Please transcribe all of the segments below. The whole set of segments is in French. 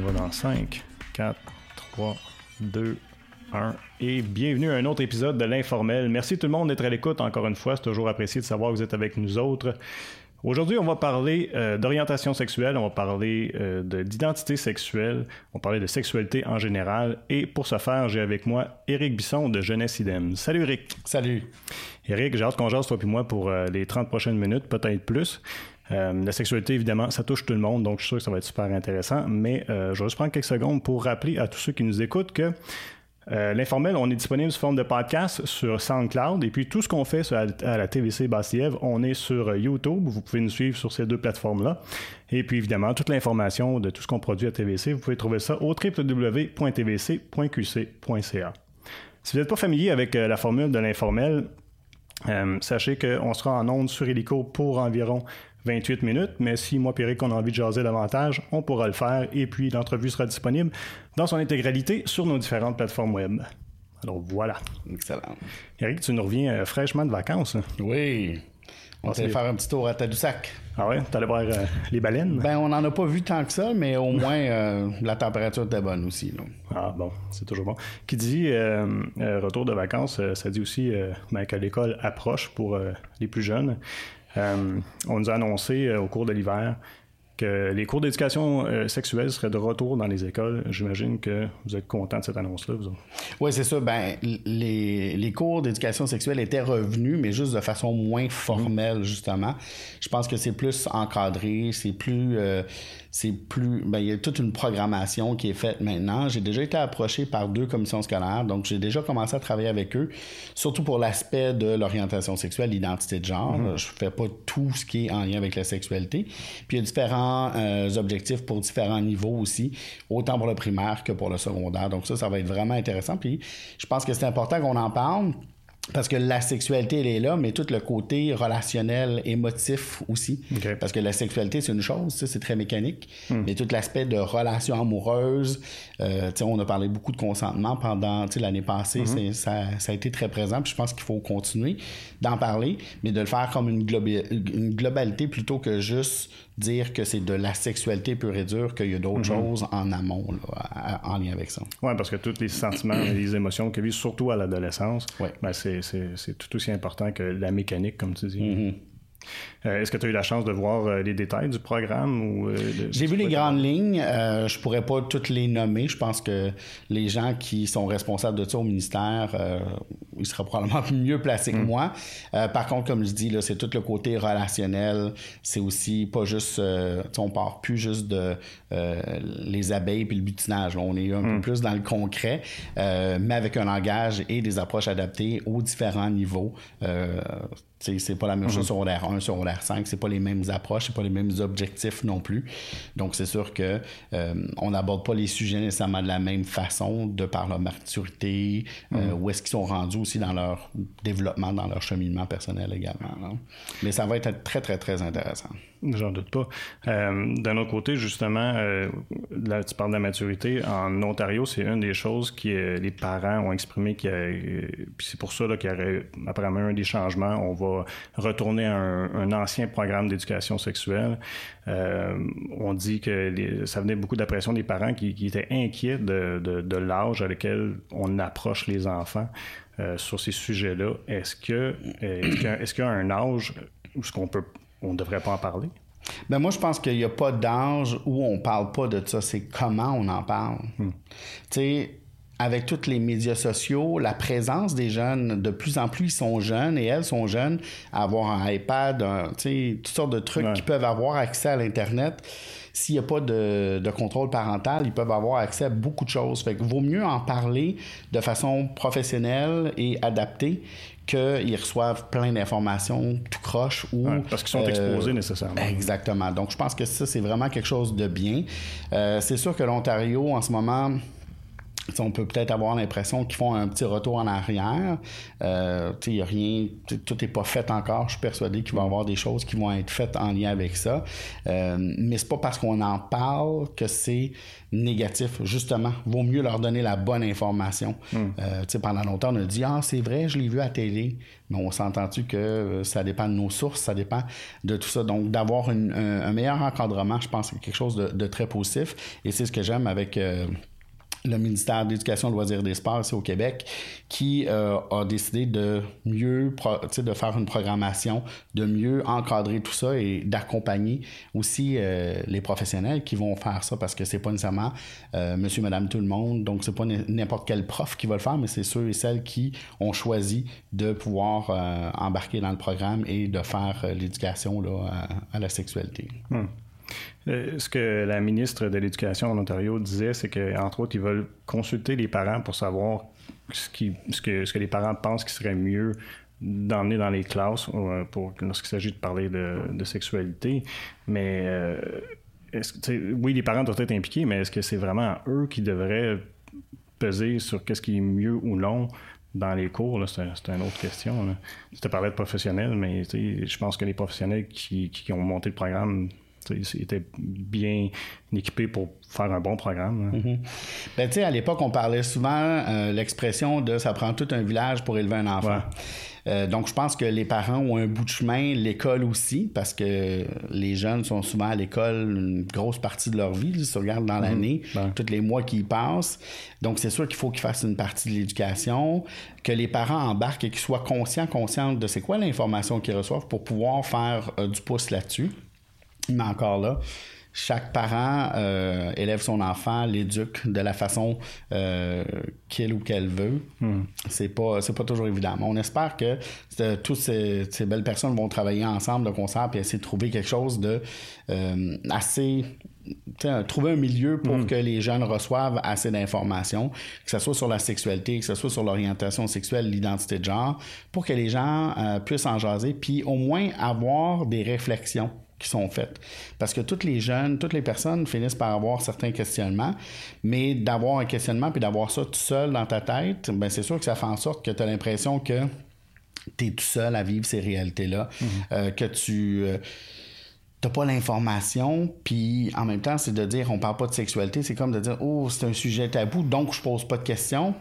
y va dans 5, 4, 3, 2, 1. Et bienvenue à un autre épisode de l'Informel. Merci tout le monde d'être à l'écoute encore une fois. C'est toujours apprécié de savoir que vous êtes avec nous autres. Aujourd'hui, on va parler euh, d'orientation sexuelle, on va parler euh, d'identité sexuelle, on va parler de sexualité en général. Et pour ce faire, j'ai avec moi Éric Bisson de Jeunesse Idem. Salut Éric. Salut. Éric, j'ai hâte qu'on jase toi et moi pour euh, les 30 prochaines minutes, peut-être plus. La sexualité, évidemment, ça touche tout le monde, donc je suis sûr que ça va être super intéressant. Mais je vais juste prendre quelques secondes pour rappeler à tous ceux qui nous écoutent que euh, l'informel, on est disponible sous forme de podcast sur SoundCloud. Et puis tout ce qu'on fait à, la TVC Bastiev, on est sur YouTube. Vous pouvez nous suivre sur ces deux plateformes-là. Et puis évidemment, toute l'information de tout ce qu'on produit à TVC, vous pouvez trouver ça au www.tvc.qc.ca. Si vous n'êtes pas familier avec euh, la formule de l'informel, euh, sachez qu'on sera en ondes sur Helico pour environ 28 minutes, mais si moi et Eric on a envie de jaser davantage, on pourra le faire et puis l'entrevue sera disponible dans son intégralité sur nos différentes plateformes web. Alors voilà. Excellent. Eric, tu nous reviens euh, fraîchement de vacances. Hein? Oui. On va faire un petit tour à Tadoussac. Ah ouais? T'allais voir euh, les baleines? Ben, on n'en a pas vu tant que ça, mais au moins, euh, la température était bonne aussi. Ah bon, c'est toujours bon. Qui dit retour de vacances, ça dit aussi ben, que l'école approche pour les plus jeunes. Euh, on nous a annoncé euh, au cours de l'hiver que les cours d'éducation euh, sexuelle seraient de retour dans les écoles. J'imagine que vous êtes content de cette annonce-là, vous Oui, c'est ça. Ben, les, les cours d'éducation sexuelle étaient revenus, mais juste de façon moins formelle, justement. Je pense que c'est plus encadré, c'est plus c'est plus. Ben, il y a toute une programmation qui est faite maintenant. J'ai déjà été approché par deux commissions scolaires, donc j'ai déjà commencé à travailler avec eux, surtout pour l'aspect de l'orientation sexuelle, l'identité de genre. Je mm-hmm. ne Je fais pas tout ce qui est en lien avec la sexualité. Puis il y a différents euh, objectifs pour différents niveaux aussi, autant pour le primaire que pour le secondaire. Donc ça, ça va être vraiment intéressant. Puis je pense que c'est important qu'on en parle parce que la sexualité, elle est là, mais tout le côté relationnel, émotif aussi. Parce que la sexualité, c'est une chose, c'est très mécanique. Hmm. Mais tout l'aspect de relation amoureuse, euh, on a parlé beaucoup de consentement pendant l'année passée, hmm. ça, ça, a été très présent. Puis je pense qu'il faut continuer d'en parler, mais de le faire comme une, une globalité plutôt que juste dire que c'est de la sexualité pure et dure, qu'il y a d'autres mhm. choses en amont en lien avec ça. Oui, parce que tous les sentiments et les émotions que vit surtout à l'adolescence, ben c'est tout aussi important que la mécanique, comme tu dis. Mhm. Est-ce que tu as eu la chance de voir euh, les détails du programme? ou euh, J'ai vu les grandes lignes. je pourrais pas toutes les nommer. Je pense que les gens qui sont responsables de ça au ministère, ils seraient probablement mieux placés que mm. moi. par contre, comme je dis, c'est tout le côté relationnel. C'est aussi pas juste... on part plus juste de les abeilles puis le butinage. On est un peu mm. plus dans le concret, mais avec un langage et des approches adaptées aux différents niveaux c'est pas la même chose sur l'air 1, sur l'air 5, c'est pas les mêmes approches, c'est pas les mêmes objectifs non plus. Donc c'est sûr que euh, on n'aborde pas les sujets nécessairement de la même façon de par leur maturité, euh, où est-ce qu'ils sont rendus aussi dans leur développement, dans leur cheminement personnel également. Mais ça va être très très très intéressant. J'en doute pas. Euh, d'un autre côté, justement, là, tu parles de la maturité. En Ontario, c'est une des choses que les parents ont exprimé. C'est pour ça qu'il y aurait apparemment un des changements. On va retourner à un, ancien programme d'éducation sexuelle. Euh, on dit que ça venait beaucoup de la pression des parents qui, étaient inquiets de, l'âge à lequel on approche les enfants euh, sur ces sujets-là. Est-ce que est-ce qu'il y, a un âge où ce qu'on peut on devrait pas en parler? Ben moi, je pense qu'il n'y a pas d'âge où on parle pas de ça. C'est comment on en parle. Tu sais, avec tous les médias sociaux, la présence des jeunes, de plus en plus ils sont jeunes et elles sont jeunes, à avoir un iPad, toutes sortes de trucs qui peuvent avoir accès à l'Internet. S'il n'y a pas de, contrôle parental, ils peuvent avoir accès à beaucoup de choses. Fait que vaut mieux en parler de façon professionnelle et adaptée qu'ils reçoivent plein d'informations tout croche ou parce qu'ils sont exposés euh, nécessairement. Exactement. Donc je pense que ça c'est vraiment quelque chose de bien. Euh, c'est sûr que l'Ontario en ce moment on peut peut-être avoir l'impression qu'ils font un petit retour en arrière. Euh, y a rien, tout n'est pas fait encore. Je suis persuadé qu'il va y avoir des choses qui vont être faites en lien avec ça. Euh, mais c'est pas parce qu'on en parle que c'est négatif. Justement, vaut mieux leur donner la bonne information. Hmm. Euh, pendant longtemps, on a dit Ah, c'est vrai, je l'ai vu à télé. Mais on s'entend-tu que euh, ça dépend de nos sources, ça dépend de tout ça. Donc, d'avoir un, meilleur encadrement, je pense que c'est quelque chose de, très positif. Et c'est ce que j'aime avec. Euh, le ministère de l'Éducation, Loisirs et des Sports au Québec, qui euh, a décidé de mieux, de faire une programmation, de mieux encadrer tout ça et d'accompagner aussi euh, les professionnels qui vont faire ça parce que c'est pas nécessairement euh, monsieur, madame, tout le monde. Donc, c'est pas n'importe quel prof qui va le faire, mais c'est ceux et celles qui ont choisi de pouvoir embarquer dans le programme et de faire l'éducation à, la sexualité. Hmm. Euh, ce que la ministre de l'Éducation en Ontario disait, c'est qu'entre autres, ils veulent consulter les parents pour savoir ce, que, ce que les parents pensent qu'il serait mieux d'emmener dans les classes euh, pour, lorsqu'il s'agit de parler de, sexualité. Mais euh, oui, les parents doivent être impliqués, mais est-ce que c'est vraiment eux qui devraient peser sur qu'est-ce qui est mieux ou non dans les cours? C'est, une autre question. Tu te parlais de professionnels, mais je pense que les professionnels qui, qui ont monté le programme il était bien équipé pour faire un bon programme. Mm-hmm. ben, à l'époque, on parlait souvent euh, l'expression de ça prend tout un village pour élever un enfant. Euh, donc, je pense que les parents ont un bout de chemin, l'école aussi, parce que les jeunes sont souvent à l'école une grosse partie de leur vie. Ils se regardent dans mm-hmm. l'année, tous les mois qui passent. Donc, c'est sûr qu'il faut qu'ils fassent une partie de l'éducation, que les parents embarquent et qu'ils soient conscients, conscients de c'est quoi l'information qu'ils reçoivent pour pouvoir faire euh, du pouce là-dessus. Mais encore là, chaque parent euh, élève son enfant, l'éduque de la façon euh, qu'il ou qu'elle veut. Hmm. C'est pas c'est pas toujours évident. Mais on espère que toutes ces, belles personnes vont travailler ensemble de concert et essayer de trouver quelque chose de euh, assez trouver un milieu pour hmm. que les jeunes reçoivent assez d'informations, que ce soit sur la sexualité, que ce soit sur l'orientation sexuelle, l'identité de genre, pour que les gens puissent en jaser, puis au moins avoir des réflexions qui sont faites. Parce que toutes les jeunes, toutes les personnes finissent par avoir certains questionnements, mais d'avoir un questionnement puis d'avoir ça tout seul dans ta tête, ben c'est sûr que ça fait en sorte que tu as l'impression que tu es tout seul à vivre ces réalités-là, mm-hmm. euh, que tu... Euh, t'as pas l'information, puis en même temps, c'est de dire on parle pas de sexualité, c'est comme de dire oh, c'est un sujet tabou, donc je pose pas de questions.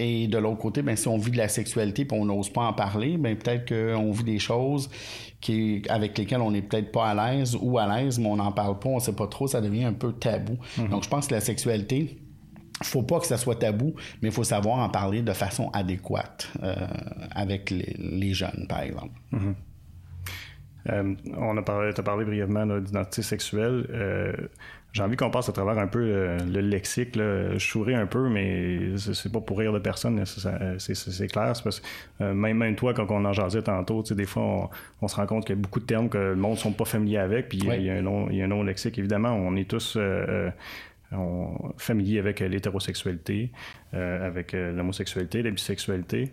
Et de l'autre côté, ben, si on vit de la sexualité et on n'ose pas en parler, ben, peut-être qu'on vit des choses qui, avec lesquelles on n'est peut-être pas à l'aise ou à l'aise, mais on n'en parle pas, on sait pas trop, ça devient un peu tabou. Mhm. Donc, je pense que la sexualité, faut pas que ça soit tabou, mais il faut savoir en parler de façon adéquate euh, avec les, jeunes, par exemple. Mhm. Euh, on a parlé, as parlé brièvement d'identité sexuelle. Euh, j'ai envie qu'on passe à travers un peu euh, le, lexique. Là. Je souris un peu, mais c'est pas pour rire de personne, c'est clair. Parce que même, même toi, quand on en jasait tantôt, des fois, on, se rend compte qu'il y a beaucoup de termes que le monde ne sont pas familiers avec, puis il, y a un long, il y a un long lexique. Évidemment, on est tous familiers avec l'hétérosexualité, avec l'homosexualité, la bisexualité.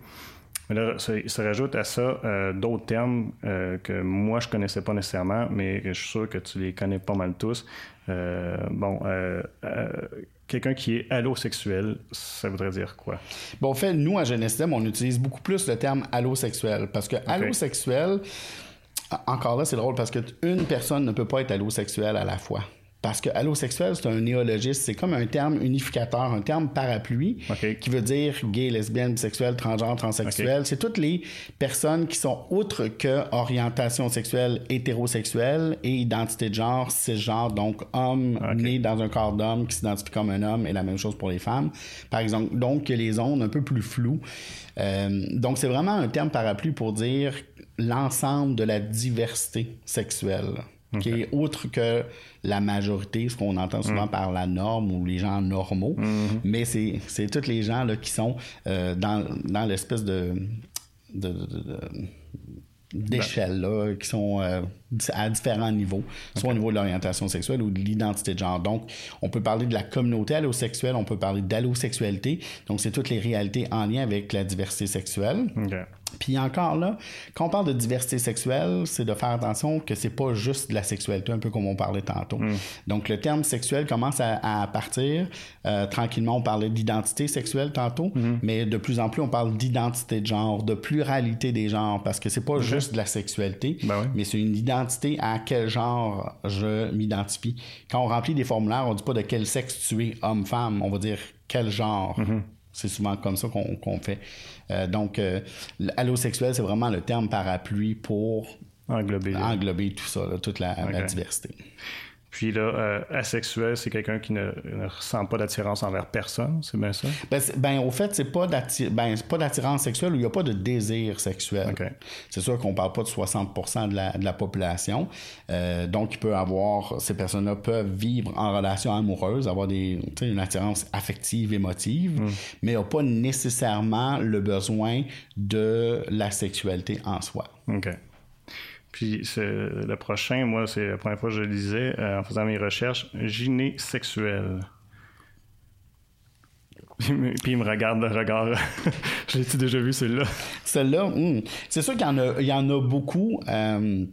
Mais là, ça, rajoute à ça euh, d'autres termes euh, que moi, je connaissais pas nécessairement, mais je suis sûr que tu les connais pas mal tous. Euh, bon, quelqu'un qui est allosexuel, ça voudrait dire quoi? Bon, en fait, nous, à GNSDM, on utilise beaucoup plus le terme allosexuel parce que allosexuel, encore là, c'est drôle parce qu'une personne ne peut pas être allosexuelle à la fois. Parce que allosexuel, c'est un néologiste, c'est comme un terme unificateur, un terme parapluie, qui veut dire gay, lesbienne, bisexuel, transgenre, transsexuel. C'est toutes les personnes qui sont outre que orientation sexuelle hétérosexuelle et identité de genre cisgenre, donc homme né dans un corps d'homme qui s'identifie comme un homme et la même chose pour les femmes. Par exemple, donc les zones un peu plus floues. Euh, donc c'est vraiment un terme parapluie pour dire l'ensemble de la diversité sexuelle qui est autre que la majorité, ce qu'on entend souvent mm. par la norme ou les gens normaux, mm-hmm. mais c'est tous les gens là, qui sont euh, dans, l'espèce de, d'échelle, là, qui sont... Euh, à différents niveaux, soit au niveau de l'orientation sexuelle ou de l'identité de genre. Donc, on peut parler de la communauté allosexuelle, on peut parler d'allosexualité. Donc, c'est toutes les réalités en lien avec la diversité sexuelle. Puis encore là, quand on parle de diversité sexuelle, c'est de faire attention que c'est pas juste de la sexualité, un peu comme on parlait tantôt. Hmm. Donc le terme sexuel commence à, partir. Euh, tranquillement, on parlait d'identité sexuelle tantôt, hmm. mais de plus en plus, on parle d'identité de genre, de pluralité des genres, parce que c'est pas juste de la sexualité, ben mais c'est une identité à quel genre je m'identifie. Quand on remplit des formulaires, on dit pas de quel sexe tu es, homme-femme, on va dire quel genre. Hmm. C'est souvent comme ça qu'on fait. Euh, donc, euh, allosexuel, c'est vraiment le terme parapluie pour englober, englober tout ça, toute la, diversité. Puis là, euh, asexuel, c'est quelqu'un qui ne, ressent pas d'attirance envers personne, c'est bien ça? Ben, ben au fait, c'est pas ben, d'attirance sexuelle ou il n'y a pas de désir sexuel. C'est sûr qu'on parle pas de 60% de la, population. Euh, donc, il peut avoir, ces personnes-là peuvent vivre en relation amoureuse, avoir des, une attirance affective, émotive, hmm. mais n'ont pas nécessairement le besoin de la sexualité en soi. OK. Puis le prochain, moi, c'est la première fois que je le lisais euh, en faisant mes recherches, gyné sexuel. Puis, il me regarde le regard. je l'ai déjà vu, celui-là? Celui-là, hmm. c'est sûr qu'il y, en a, il y en a beaucoup. Euh,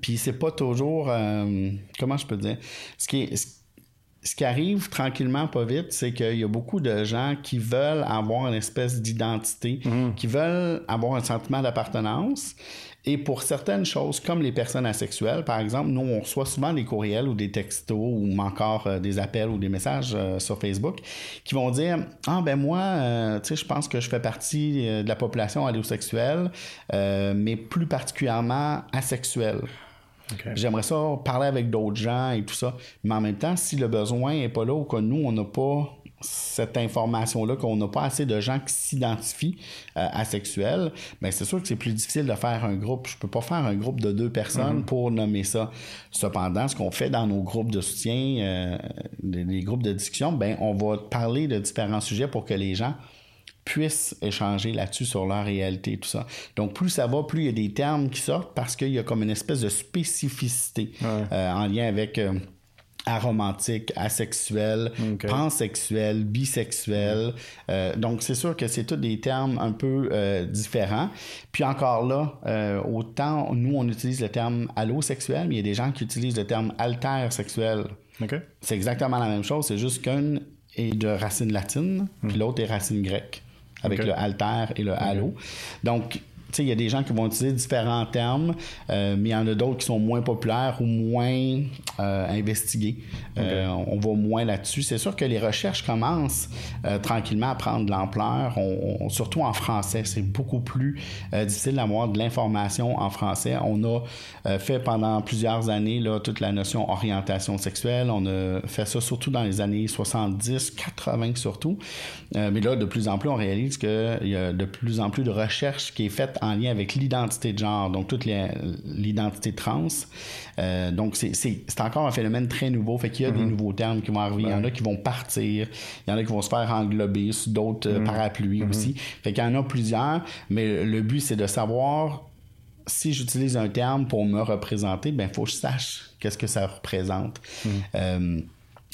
puis c'est pas toujours. Euh, comment je peux dire? Ce qui, ce qui arrive tranquillement, pas vite, c'est qu'il y a beaucoup de gens qui veulent avoir une espèce d'identité, mm-hmm. qui veulent avoir un sentiment d'appartenance, et pour certaines choses, comme les personnes asexuelles, par exemple, nous, on reçoit souvent des courriels ou des textos ou encore euh, des appels ou des messages euh, sur Facebook qui vont dire Ah, ben moi, euh, tu sais, je pense que je fais partie de la population allosexuelle, mais plus particulièrement asexuelle. J'aimerais ça parler avec d'autres gens et tout ça. Mais en même temps, si le besoin n'est pas là ou que nous, on n'a pas cette information-là, qu'on n'a pas assez de gens qui s'identifient euh, asexuels, mais ben, c'est sûr que c'est plus difficile de faire un groupe. Je peux pas faire un groupe de deux personnes mm-hmm. pour nommer ça. Cependant, ce qu'on fait dans nos groupes de soutien, euh, les, groupes de discussion, ben on va parler de différents sujets pour que les gens puissent échanger là-dessus sur leur réalité et tout ça. Donc, plus ça va, plus il y a des termes qui sortent parce qu'il y a comme une espèce de spécificité euh, en lien avec aromantique, asexuel, pansexuel, bisexuel. Euh, donc, c'est sûr que c'est tous des termes un peu euh, différents. Puis encore là, euh, autant nous, on utilise le terme allosexuel, mais il y a des gens qui utilisent le terme altersexuel. C'est exactement la même chose, c'est juste qu'un est de racine latine, puis hmm. l'autre est racine grecque, avec le alter et le allo. Donc, il y a des gens qui vont utiliser différents termes, euh, mais il y en a d'autres qui sont moins populaires ou moins euh, investigués. Euh, on va moins là-dessus. C'est sûr que les recherches commencent tranquillement à prendre de l'ampleur, surtout en français. C'est beaucoup plus difficile d'avoir de l'information en français. On a fait pendant plusieurs années là, toute la notion orientation sexuelle. On a fait ça surtout dans les années 70, 80 surtout. mais là, de plus en plus, on réalise qu'il y a de plus en plus de recherches qui est faite en lien avec l'identité de genre, donc toute l'identité trans. Euh, donc, c'est encore un phénomène très nouveau. Fait qu'il y a des mm-hmm. nouveaux termes qui vont arriver. Il y en a qui vont partir. Il y en a qui vont se faire englober sous d'autres euh, mm-hmm. parapluies mm-hmm. aussi. Fait qu'il y en a plusieurs. Mais le but, c'est de savoir si j'utilise un terme pour me représenter, ben, il faut que je sache qu'est-ce que ça représente. Euh,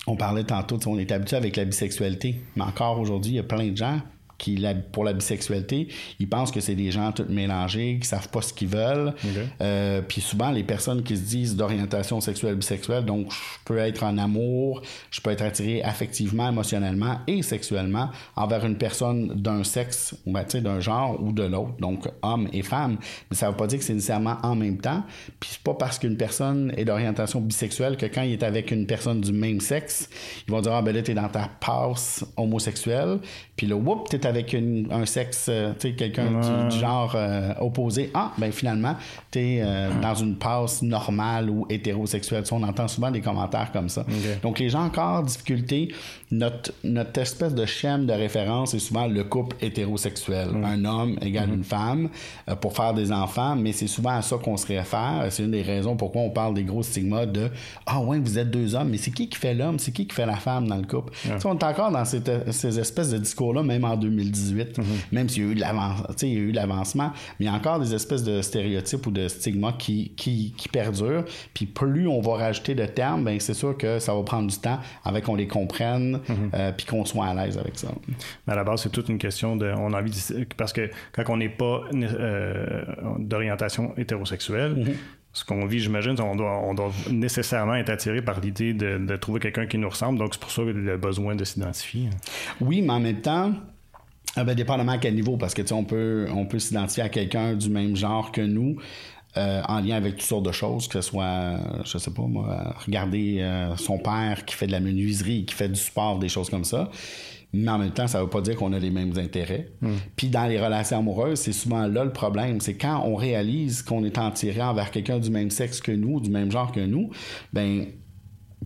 on parlait tantôt, on est habitué avec la bisexualité, mais encore aujourd'hui, il y a plein de gens qui, pour la bisexualité, ils pensent que c'est des gens tout mélangés, qui savent pas ce qu'ils veulent. Euh, puis souvent, les personnes qui se disent d'orientation sexuelle bisexuelle, donc je peux être en amour, je peux être attiré affectivement, émotionnellement et sexuellement envers une personne d'un sexe, ben, d'un genre ou de l'autre, donc homme et femme. Mais ça veut pas dire que c'est nécessairement en même temps. Puis c'est pas parce qu'une personne est d'orientation bisexuelle que quand il est avec une personne du même sexe, ils vont dire ah ben là t'es dans ta passe homosexuelle, puis là whoop t'es avec un sexe, euh, tu sais, quelqu'un du, genre euh, opposé, ah, ben finalement, tu es euh, dans une passe normale ou hétérosexuelle. on entend souvent des commentaires comme ça. Donc, les gens encore difficulté, notre, notre espèce de schème de référence est souvent le couple hétérosexuel. Un homme égale mm-hmm. une femme pour faire des enfants, mais c'est souvent à ça qu'on se réfère. C'est une des raisons pourquoi on parle des gros stigmas de Ah, ouais, vous êtes deux hommes, mais c'est qui qui fait l'homme, c'est qui qui fait la femme dans le couple. on est encore dans ces espèces de discours-là, même en 2000 2018, même s'il y a eu de l'avancement, mais il y a encore des espèces de stéréotypes ou de stigmas qui, qui, qui perdurent. Puis plus on va rajouter de termes, ben c'est sûr que ça va prendre du temps avec qu'on les comprenne, euh, puis qu'on soit à l'aise avec ça. Mais à la base, c'est toute une question de, on a envie de, parce que quand on n'est pas euh, d'orientation hétérosexuelle, mm-hmm. ce qu'on vit, j'imagine, on doit, on doit nécessairement être attiré par l'idée de, de, trouver quelqu'un qui nous ressemble. Donc, c'est pour ça le besoin de s'identifier. Oui, mais en même temps, ah ben, dépendamment à quel niveau, parce que on peut, on peut s'identifier à quelqu'un du même genre que nous. Euh, en lien avec toutes sortes de choses, que ce soit, je sais pas moi, regarder euh, son père qui fait de la menuiserie, qui fait du sport, des choses comme ça. Mais en même temps, ça veut pas dire qu'on a les mêmes intérêts. Hmm. Puis dans les relations amoureuses, c'est souvent là le problème. C'est quand on réalise qu'on est attiré envers quelqu'un du même sexe que nous, du même genre que nous, ben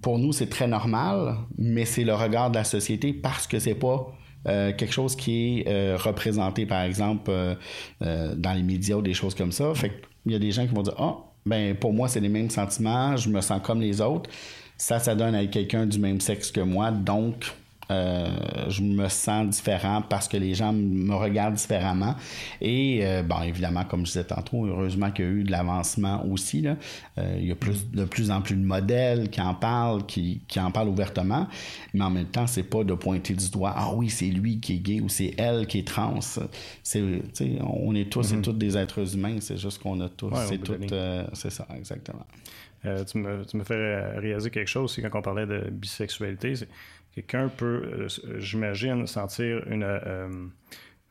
pour nous, c'est très normal, mais c'est le regard de la société parce que c'est pas euh, quelque chose qui est euh, représenté, par exemple, euh, dans les médias ou des choses comme ça. Fait qu'il y a des gens qui vont dire Ah, ben pour moi, c'est les mêmes sentiments, je me sens comme les autres. Ça, ça donne à quelqu'un du même sexe que moi, donc euh, je me sens différent parce que les gens me regardent différemment. Et euh, bon, évidemment, comme je disais tantôt, heureusement qu'il y a eu de l'avancement aussi. Là. Euh, il y a plus, de plus en plus de modèles qui en parlent, qui, qui en parlent ouvertement. Mais en même temps, c'est pas de pointer du doigt, ah oui, c'est lui qui est gay ou c'est elle qui est trans. C'est, on est tous et mm-hmm. toutes des êtres humains. C'est juste qu'on a tous. c'est tout. c'est ça, exactement. tu, me, tu me fais réaliser quelque chose aussi quand on parlait de bisexualité. Quelqu'un peut, euh, j'imagine, sentir une, euh,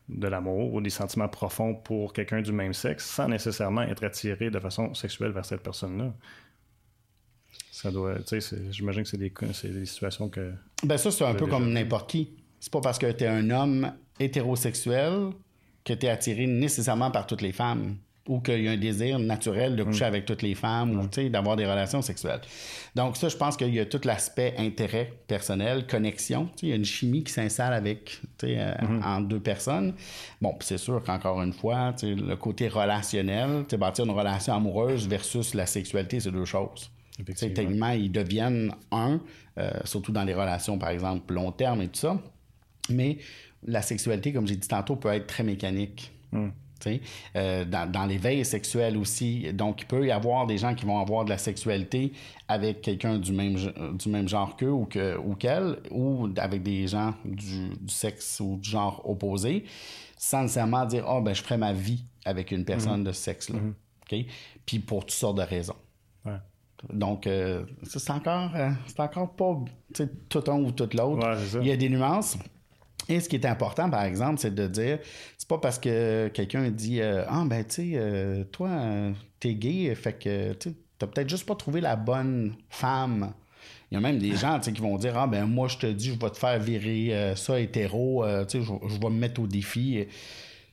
de l'amour ou des sentiments profonds pour quelqu'un du même sexe sans nécessairement être attiré de façon sexuelle vers cette personne-là. Ça doit, tu sais, j'imagine que c'est des, des, situations que. Ben ça, c'est un peu comme n'importe qui. C'est pas parce que tu es un homme hétérosexuel que tu es attiré nécessairement par toutes les femmes ou qu'il y a un désir naturel de coucher mm. avec toutes les femmes ou d'avoir des relations sexuelles. Donc ça, je pense qu'il y a tout l'aspect intérêt personnel, connexion. Il y a une chimie qui s'installe avec euh, mm-hmm. entre deux personnes. Bon, c'est sûr qu'encore une fois, le côté relationnel, bâtir une relation amoureuse versus la sexualité, c'est deux choses. Techniquement, ils deviennent un, euh, surtout dans les relations, par exemple, long terme et tout ça. Mais la sexualité, comme j'ai dit tantôt, peut être très mécanique. Euh, dans, dans l'éveil sexuel aussi. Donc, il peut y avoir des gens qui vont avoir de la sexualité avec quelqu'un du même, du même genre qu'eux ou, que, ou qu'elle, ou avec des gens du, sexe ou du genre opposé, sans nécessairement dire Ah, oh, ben, je ferai ma vie avec une personne mhm. de ce sexe-là. Mhm. Puis pour toutes sortes de raisons. Donc, euh, c'est encore, euh, c'est encore pas tout un ou tout l'autre. il y a des nuances. Et ce qui est important, par exemple, c'est de dire, c'est pas parce que quelqu'un dit euh, Ah, ben, tu sais, euh, toi, t'es gay, fait que, tu t'as peut-être juste pas trouvé la bonne femme. Il y a même des gens qui vont dire Ah, ben, moi, je te dis, je vais te faire virer euh, ça hétéro, tu sais, je, vais me mettre au défi.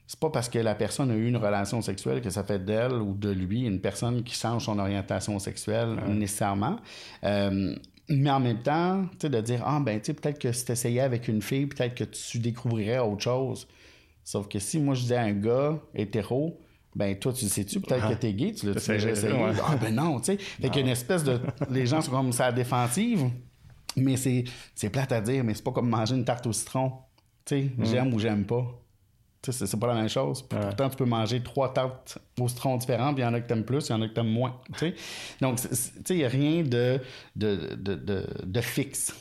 C'est pas parce que la personne a eu une relation sexuelle que ça fait d'elle ou de lui une personne qui change son orientation sexuelle nécessairement. Mais en même temps, tu sais, de dire, ah, ben, tu sais, peut-être que si tu essayais avec une fille, peut-être que tu découvrirais autre chose. Sauf que si moi je disais à un gars hétéro, ben toi, tu le sais-tu, peut-être que t'es gay, tu l'as déjà essayé? Ah, ben non, tu sais. Fait qu'il y a une espèce de. Les gens sont comme ça à défensive, mais c'est, c'est plate à dire, mais c'est pas comme manger une tarte au citron. Tu sais, mm. j'aime ou j'aime pas c'est pas la même chose. Pourtant, tu peux manger trois tartes au citron différentes, il y en a que t'aimes plus, il y en a que t'aimes moins. Donc, il n'y a rien de, de, de, de, fixe.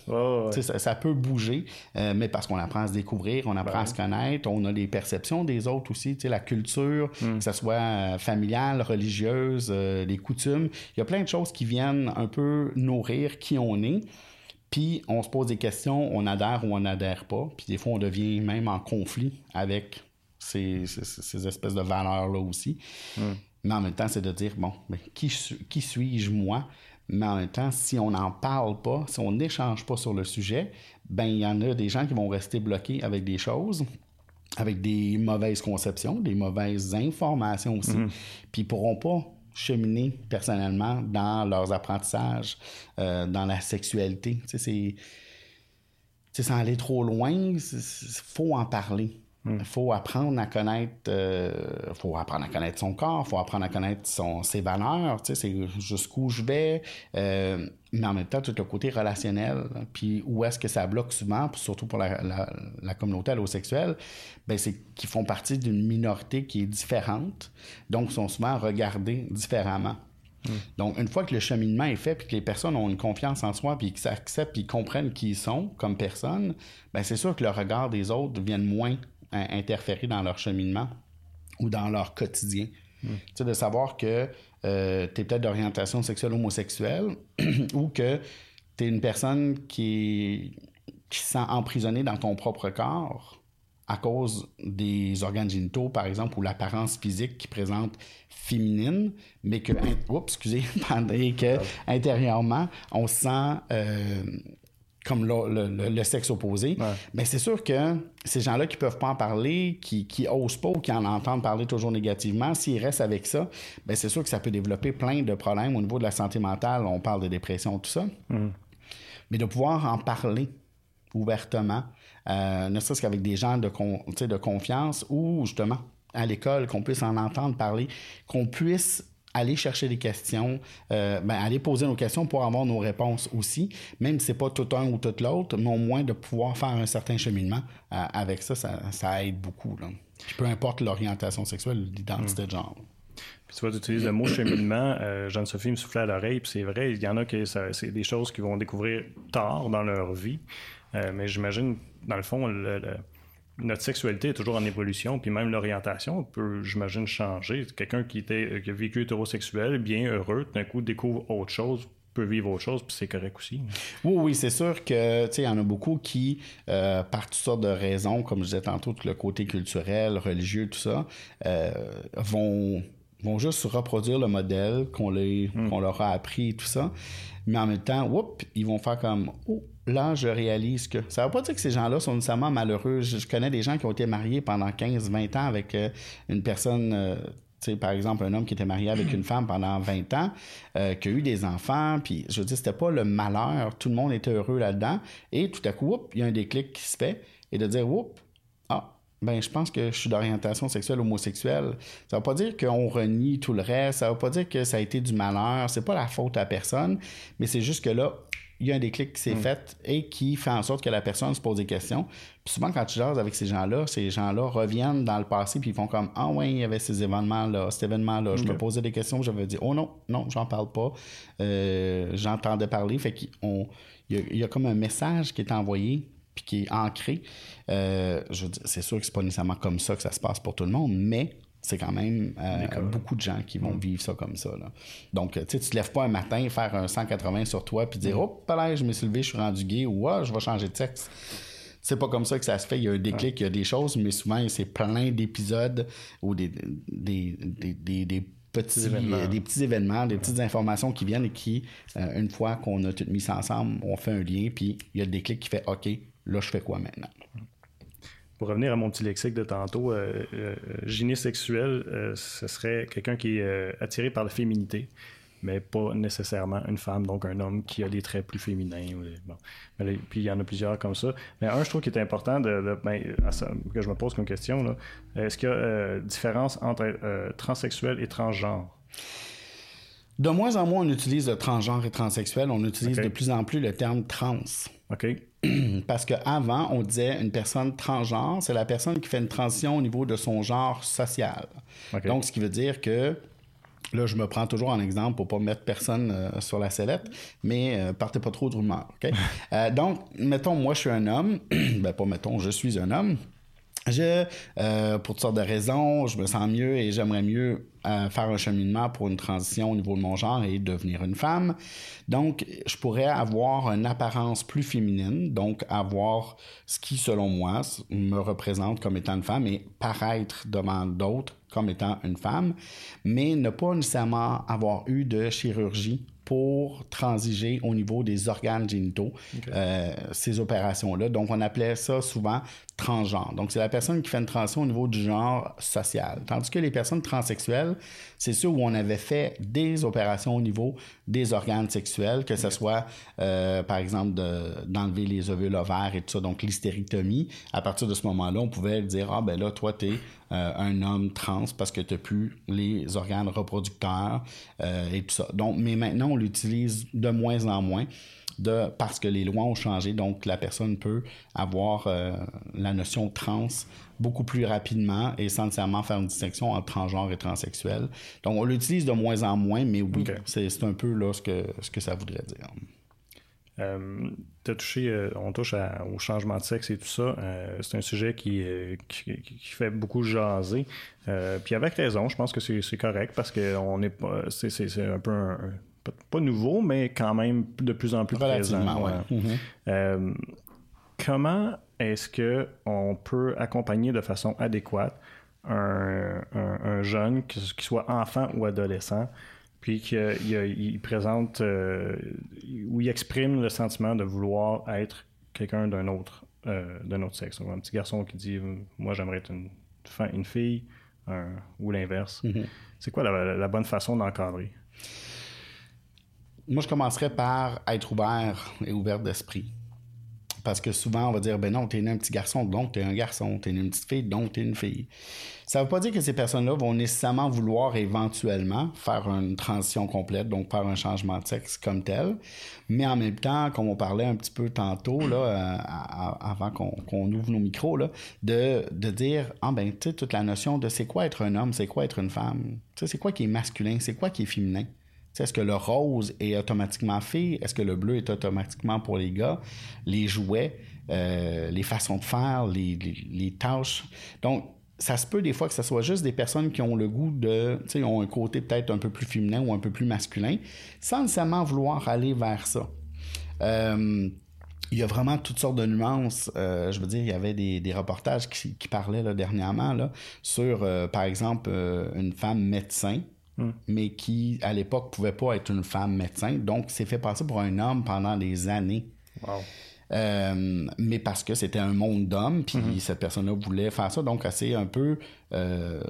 ça, peut bouger, euh, mais parce qu'on apprend à se découvrir, on apprend à se connaître, on a les perceptions des autres aussi, la culture, hmm. que ce soit euh, familiale, religieuse, euh, les coutumes. Il y a plein de choses qui viennent un peu nourrir qui on est. Puis on se pose des questions, on adhère ou on n'adhère pas. Puis des fois, on devient même en conflit avec ces, espèces de valeurs-là aussi. Hmm. Mais en même temps, c'est de dire, bon, mais qui, qui suis-je moi? Mais en même temps, si on n'en parle pas, si on n'échange pas sur le sujet, ben il y en a des gens qui vont rester bloqués avec des choses, avec des mauvaises conceptions, des mauvaises informations aussi, hmm. puis ils pourront pas cheminer personnellement dans leurs apprentissages, euh, dans la sexualité. Tu sais, c'est... sans aller trop loin, il faut en parler. Il faut apprendre à connaître, euh, faut apprendre à connaître son corps, faut apprendre à connaître son, ses valeurs, tu sais, c'est jusqu'où je vais, euh, mais en même temps, tout le côté relationnel, puis où est-ce que ça bloque souvent, surtout pour la, la, la communauté allosexuelle, ben c'est qu'ils font partie d'une minorité qui est différente, donc sont souvent regardés différemment. Donc, une fois que le cheminement est fait, puis que les personnes ont une confiance en soi, puis qu'ils s'acceptent, puis comprennent qui ils sont comme personnes, ben c'est sûr que le regard des autres viennent moins interférer dans leur cheminement ou dans leur quotidien. Tu sais, de savoir que euh, tu es peut-être d'orientation sexuelle homosexuelle ou que tu es une personne qui, qui se sent emprisonnée dans ton propre corps à cause des organes génitaux, par exemple, ou l'apparence physique qui présente féminine, mais que, oups, excusez, que intérieurement, on se sent euh, comme le, sexe opposé. Mais c'est sûr que ces gens-là qui peuvent pas en parler, qui, qui osent pas ou qui en entendent parler toujours négativement, s'ils restent avec ça, ben c'est sûr que ça peut développer plein de problèmes au niveau de la santé mentale. On parle de dépression, tout ça. Mm. Mais de pouvoir en parler ouvertement, euh, ne serait-ce qu'avec des gens de, de confiance ou justement à l'école, qu'on puisse en entendre parler, qu'on puisse aller chercher des questions, euh, ben, aller poser nos questions pour avoir nos réponses aussi, même si c'est pas tout un ou tout l'autre, mais au moins de pouvoir faire un certain cheminement euh, avec ça, ça, aide beaucoup. peu importe l'orientation sexuelle, l'identité de genre. Puis tu vois, tu utilises le mot cheminement. Jeanne-Sophie me soufflait à l'oreille, puis c'est vrai, il y en a qui c'est des choses qu'ils vont découvrir tard dans leur vie. Euh, mais j'imagine, dans le fond, notre sexualité est toujours en évolution, puis même l'orientation peut, j'imagine, changer. Quelqu'un qui, était, qui a vécu hétérosexuel, bien heureux, d'un coup découvre autre chose, peut vivre autre chose, puis c'est correct aussi. Oui, oui, c'est sûr que, tu sais, il y en a beaucoup qui, euh, par toutes sortes de raisons, comme je disais tantôt, tout le côté culturel, religieux, tout ça, euh, vont vont juste reproduire le modèle qu'on hmm. qu'on leur a appris et tout ça. Mais en même temps, whoop, ils vont faire comme Oh, là, je réalise que. Ça ne veut pas dire que ces gens-là sont nécessairement malheureux. Je, connais des gens qui ont été mariés pendant 15-20 ans avec euh, une personne. Euh, tu sais, par exemple, un homme qui était marié avec une femme pendant 20 ans, euh, qui a eu des enfants, puis je veux dire, c'était pas le malheur, tout le monde était heureux là-dedans, et tout à coup, il y a un déclic qui se fait, et de dire, whoop, ah, ben je pense que je suis d'orientation sexuelle homosexuelle. Ça veut pas dire qu'on renie tout le reste, ça veut pas dire que ça a été du malheur, c'est pas la faute à personne, mais c'est juste que là, il y a un déclic qui s'est mm. fait et qui fait en sorte que la personne se pose des questions. Puis souvent, quand tu jases avec ces gens-là, ces gens-là reviennent dans le passé puis ils font comme Ah ouais, il y avait ces événements-là, cet événement-là. Je me posais des questions, j'avais dit Oh non, non, j'en parle pas. Euh, j'entendais parler. Fait qu'il y, a comme un message qui est envoyé puis qui est ancré. Euh, c'est sûr que c'est pas nécessairement comme ça que ça se passe pour tout le monde, mais c'est quand même euh, beaucoup de gens qui vont mm. vivre ça comme ça. Donc, tu sais, tu te lèves pas un matin, faire un 180 sur toi, puis dire, mm. oh, là, je me suis levé, je suis rendu gay, ou ah, je vais changer de sexe. C'est pas comme ça que ça se fait. Il y a un déclic, il y a des choses, mais souvent, c'est plein d'épisodes ou des, des, petits, événements. des petits événements, des petites informations qui viennent et qui, euh, une fois qu'on a tout mis ça ensemble, on fait un lien, puis il y a le déclic qui fait OK, là, je fais quoi maintenant? Pour revenir à mon petit lexique de tantôt, euh, euh génie sexuel, euh, ce serait quelqu'un qui est attiré par la féminité, mais pas nécessairement une femme, donc un homme qui a des traits plus féminins. Bon. puis il y en a plusieurs comme ça. Mais un, je trouve qui est important de, ben, que je me pose comme question, est-ce qu'il y a différence entre transsexuel et transgenre? De moins en moins, on utilise le transgenre et transsexuel. On utilise de plus en plus le terme trans. OK. Parce qu'avant, on disait une personne transgenre, c'est la personne qui fait une transition au niveau de son genre social. Donc, ce qui veut dire que Là, je me prends toujours en exemple pour pas mettre personne euh, sur la sellette, mais euh, partez pas trop de rumeurs. Euh, donc, mettons, moi, je suis un homme. ben, pas mettons, je suis un homme. Je, pour toutes sortes de raisons, je me sens mieux et j'aimerais mieux faire un cheminement pour une transition au niveau de mon genre et devenir une femme. Donc, je pourrais avoir une apparence plus féminine, donc avoir ce qui, selon moi, me représente comme étant une femme et paraître devant d'autres comme étant une femme, mais ne pas nécessairement avoir eu de chirurgie pour transiger au niveau des organes génitaux, euh, ces opérations-là. Donc, on appelait ça souvent transgenre. Donc, c'est la personne qui fait une transition au niveau du genre social. Tandis que les personnes transsexuelles, c'est ceux où on avait fait des opérations au niveau des organes sexuels, que ce soit, euh, par exemple, d'enlever les ovules ovaires et tout ça, donc l'hystérectomie. À partir de ce moment-là, on pouvait dire, ah ben là, toi, tu es euh, un homme trans parce que tu n'as plus les organes reproducteurs euh, et tout ça. Donc, mais maintenant, on l'utilise de moins en moins de parce que les lois ont changé, donc la personne peut avoir euh, la notion trans beaucoup plus rapidement et sans nécessairement faire une distinction entre transgenre et transsexuel. Donc on l'utilise de moins en moins, mais oui, c'est un peu là ce que, ce que ça voudrait dire. Euh, touché, euh, on touche au changement de sexe et tout ça. c'est un sujet qui, qui, fait beaucoup jaser. puis avec raison, je pense que c'est correct parce que on est pas. C'est un peu un, pas nouveau, mais quand même de plus en plus présent. Mhm. Euh, comment est-ce que on peut accompagner de façon adéquate un, jeune, qu'il soit enfant ou adolescent, puis qu'il présente euh, ou il exprime le sentiment de vouloir être quelqu'un d'un autre, euh, d'un autre sexe? Un petit garçon qui dit Moi, j'aimerais être une, une fille, ou l'inverse. Mhm. C'est quoi la bonne façon d'encadrer? Moi, je commencerais par être ouvert et ouvert d'esprit. Parce que souvent, on va dire, ben non, t'es un petit garçon, donc t'es un garçon, t'es une petite fille, donc t'es une fille. Ça ne veut pas dire que ces personnes-là vont nécessairement vouloir éventuellement faire une transition complète, donc faire un changement de sexe comme tel. Mais en même temps, comme on parlait un petit peu tantôt, là, euh, avant qu'on ouvre nos micros, de, dire, ah ben, tu sais, toute la notion de c'est quoi être un homme, c'est quoi être une femme, c'est quoi qui est masculin, c'est quoi qui est féminin. Est-ce que le rose est automatiquement fait? Est-ce que le bleu est automatiquement pour les gars? Les jouets, euh, les façons de faire, les, tâches. Donc, ça se peut des fois que ce soit juste des personnes qui ont le goût de, tu sais, ont un côté peut-être un peu plus féminin ou un peu plus masculin, sans nécessairement vouloir aller vers ça. Euh, il y a vraiment toutes sortes de nuances. Euh, je veux dire, il y avait des, reportages qui, parlaient dernièrement là, sur, par exemple, une femme médecin Hmm. mais qui, à l'époque, pouvait pas être une femme médecin. Donc, s'est fait passer pour un homme pendant des années. Euh, mais parce que c'était un monde d'hommes, puis hmm. cette personne-là voulait faire ça. Donc, elle s'est un peu euh,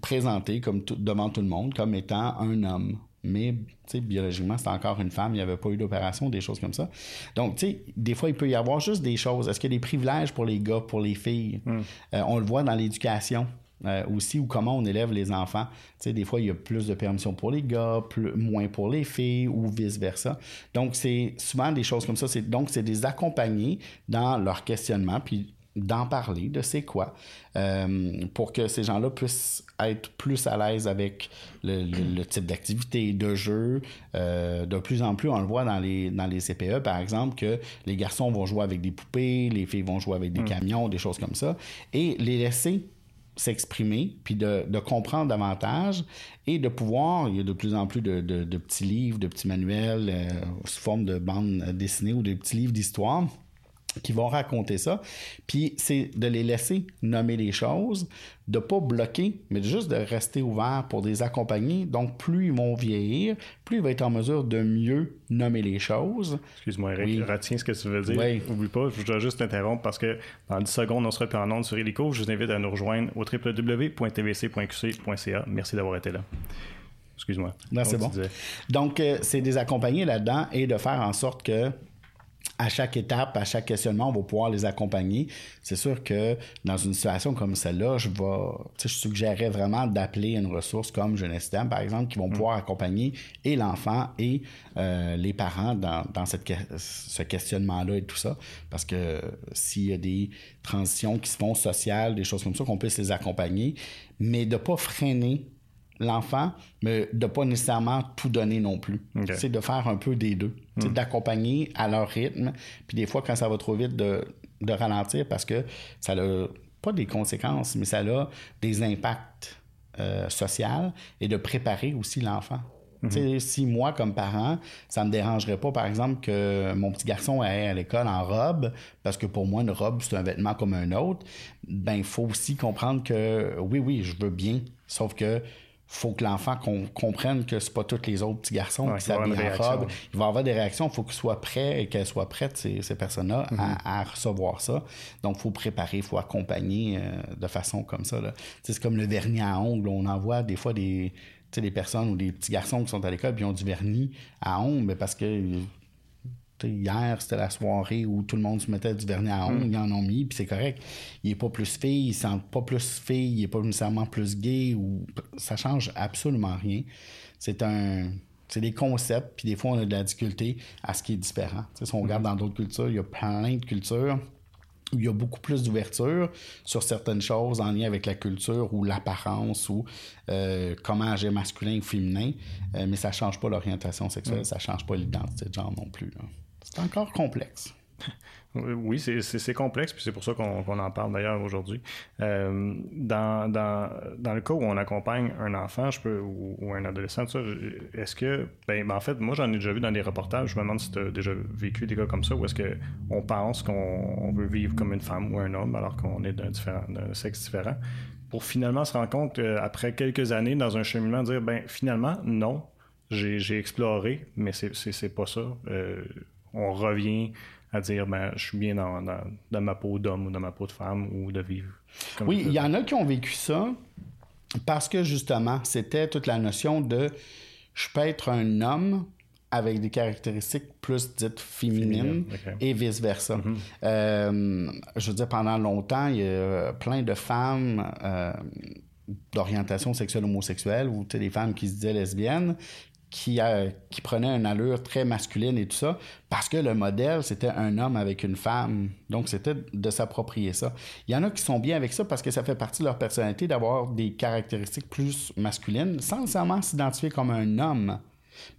présentée comme devant tout le monde comme étant un homme. Mais, tu sais, biologiquement, c'était encore une femme, il n'y avait pas eu d'opération, des choses comme ça. Donc, tu sais, des fois, il peut y avoir juste des choses. Est-ce qu'il y a des privilèges pour les gars, pour les filles? Hmm. Euh, on le voit dans l'éducation. Euh, aussi, ou comment on élève les enfants. Tu sais, des fois, il y a plus de permissions pour les gars, plus, moins pour les filles, ou vice-versa. Donc, c'est souvent des choses comme ça. Donc, c'est des accompagner dans leur questionnement, puis d'en parler, de c'est quoi, euh, pour que ces gens-là puissent être plus à l'aise avec le, type d'activité, de jeu. Euh, de plus en plus, on le voit dans les, dans les CPE, par exemple, que les garçons vont jouer avec des poupées, les filles vont jouer avec des mm. camions, des choses comme ça, et les laisser s'exprimer, puis de, comprendre davantage et de pouvoir, il y a de plus en plus de, petits livres, de petits manuels euh, sous forme de bandes dessinées ou de petits livres d'histoire qui vont raconter ça. Puis c'est de les laisser nommer les choses, de pas bloquer, mais juste de rester ouvert pour les accompagner. Donc plus ils vont vieillir, plus ils vont être en mesure de mieux nommer les choses. Excuse-moi Eric, retiens ce que tu veux dire. Oui. Oublie pas, je dois juste t'interrompre parce que dans 10 secondes, on sera plus en onde sur Helico. Je vous invite à nous rejoindre au www.tvc.qc.ca. Merci d'avoir été là. Excuse-moi. Non, c'est bon. Donc, euh, c'est des accompagner là-dedans et de faire en sorte que à chaque étape, à chaque questionnement, on va pouvoir les accompagner. C'est sûr que dans une situation comme celle-là, je vais, je suggérerais vraiment d'appeler une ressource comme Jeunesse par exemple, qui vont mm. pouvoir accompagner et l'enfant et euh, les parents dans, cette, ce questionnement-là et tout ça. Parce que s'il y a des transitions qui se font sociales, des choses comme ça, qu'on puisse les accompagner, mais de ne pas freiner l'enfant, mais de pas nécessairement tout donner non plus. C'est de faire un peu des deux. C'est hmm. D'accompagner à leur rythme. Puis des fois, quand ça va trop vite, de, ralentir parce que ça n'a pas des conséquences, mais ça a des impacts euh, sociaux et de préparer aussi l'enfant. Hmm. Si moi, comme parent, ça me dérangerait pas, par exemple, que mon petit garçon aille à l'école en robe, parce que pour moi, une robe, c'est un vêtement comme un autre, ben il faut aussi comprendre que oui, oui, je veux bien, sauf que faut que l'enfant comprenne que c'est pas tous les autres petits garçons qui s'habillent en robe. Il va avoir des réactions. Il faut qu'il soit prêt et qu'elles soient prêtes, ces, ces personnes-là, à, mm-hmm. recevoir ça. Donc, il faut préparer, il faut accompagner euh, de façon comme ça. C'est comme le vernis à ongles. On envoie des fois des, des personnes ou des petits garçons qui sont à l'école qui ont du vernis à ongles parce que Hier, c'était la soirée où tout le monde se mettait du vernis à ongles, mm. ils en ont mis, puis c'est correct. Il n'est pas plus fille, il sent pas plus fille, il n'est pas nécessairement plus gay, ou ça change absolument rien. C'est un. C'est des concepts, puis des fois, on a de la difficulté à ce qui est différent. si on regarde mm. dans d'autres cultures, il y a plein de cultures où il y a beaucoup plus d'ouverture sur certaines choses en lien avec la culture ou l'apparence ou euh, comment agir masculin ou féminin, euh, mais ça change pas l'orientation sexuelle, mm. ça change pas l'identité de genre non plus. C'est encore complexe. Oui, c'est complexe, puis c'est pour ça qu'on en parle d'ailleurs aujourd'hui. Euh, dans, le cas où on accompagne un enfant je peux, ou, un adolescent, est-ce que, ben, ben, en fait, moi j'en ai déjà vu dans des reportages, je me demande si tu as déjà vécu des cas comme ça, ou est-ce qu'on pense qu'on veut vivre comme une femme ou un homme alors qu'on est d'un sexe différent, pour finalement se rendre compte, euh, après quelques années dans un cheminement, dire, ben finalement, non, j'ai exploré, mais c'est pas ça. Euh, on revient à dire ben, je suis bien dans, dans, ma peau d'homme ou dans ma peau de femme ou de vivre. oui, il y en a qui ont vécu ça parce que justement, c'était toute la notion de je peux être un homme avec des caractéristiques plus dites féminines et vice-versa. Mm-hmm. Euh, je veux dire, pendant longtemps, il y a plein de femmes euh, d'orientation sexuelle homosexuelle ou des femmes qui se disaient lesbiennes qui, qui prenait une allure très masculine et tout ça, parce que le modèle, c'était un homme avec une femme. Donc, c'était de s'approprier ça. Il y en a qui sont bien avec ça parce que ça fait partie de leur personnalité d'avoir des caractéristiques plus masculines, sans nécessairement s'identifier comme un homme,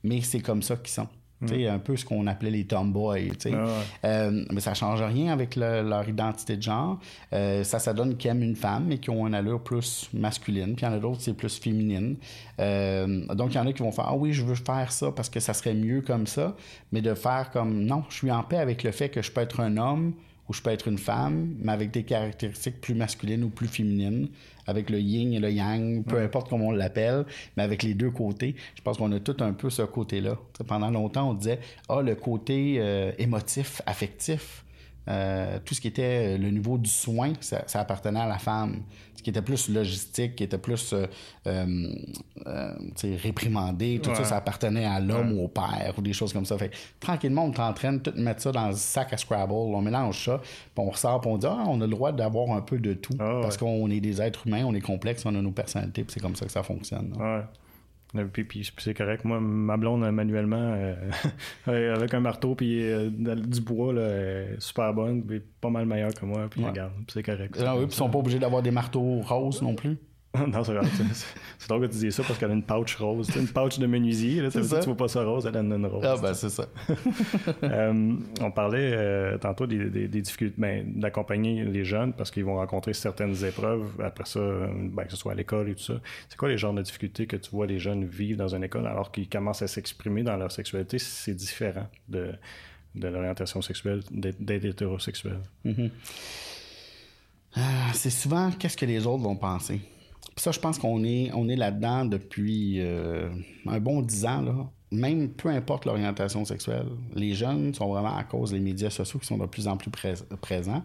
mais c'est comme ça qu'ils sont. Mm. Un peu ce qu'on appelait les tomboys. Ah euh, mais ça change rien avec leur identité de genre. Euh, ça, ça donne qu'ils aiment une femme, mais qui ont une allure plus masculine. Puis il y en a d'autres, c'est plus féminine. Euh, donc, il y en a qui vont faire Ah oui, je veux faire ça parce que ça serait mieux comme ça. Mais de faire comme Non, je suis en paix avec le fait que je peux être un homme ou je peux être une femme, mais avec des caractéristiques plus masculines ou plus féminines, avec le yin et le yang, peu importe comment on l'appelle, mais avec les deux côtés. Je pense qu'on a tout un peu ce côté-là. pendant longtemps, on disait, ah, le côté euh, émotif, affectif. Euh, tout ce qui était le niveau du soin, ça, appartenait à la femme. Ce qui était plus logistique, qui était plus euh, euh, réprimandé, tout ça, ça appartenait à l'homme ou au père ou des choses comme ça. Fait tranquillement, on t'entraîne de mettre ça dans un sac à Scrabble, on mélange ça, puis on ressort, puis on dit ah, on a le droit d'avoir un peu de tout. Ah parce qu'on est des êtres humains, on est complexes, on a nos personnalités, puis c'est comme ça que ça fonctionne. Puis, puis c'est correct. Moi, ma blonde, manuellement, euh, avec un marteau puis euh, du bois, là, super bonne, puis pas mal meilleure que moi. Puis regarde, c'est correct. Ah oui, puis ils sont pas obligés d'avoir des marteaux roses non plus? non, c'est drôle que tu dises ça parce qu'elle a une pouch rose. une pouch de menuisier. Là, ça veut dire que tu vois pas ça rose, elle a une rose. Ah, ben, c'est ça. Euh, on parlait euh, tantôt des, des, difficultés ben, d'accompagner les jeunes parce qu'ils vont rencontrer certaines épreuves. Après ça, ben, que ce soit à l'école et tout ça. C'est quoi les genres de difficultés que tu vois les jeunes vivre dans une école alors qu'ils commencent à s'exprimer dans leur sexualité? C'est différent de, de l'orientation sexuelle, d'être hétérosexuel. Mm-hmm. Ah, c'est souvent qu'est-ce que les autres vont penser? Ça, je pense qu'on est, on est là-dedans depuis euh, un bon dix ans. Là. Même peu importe l'orientation sexuelle, les jeunes sont vraiment à cause des médias sociaux qui sont de plus en plus présents.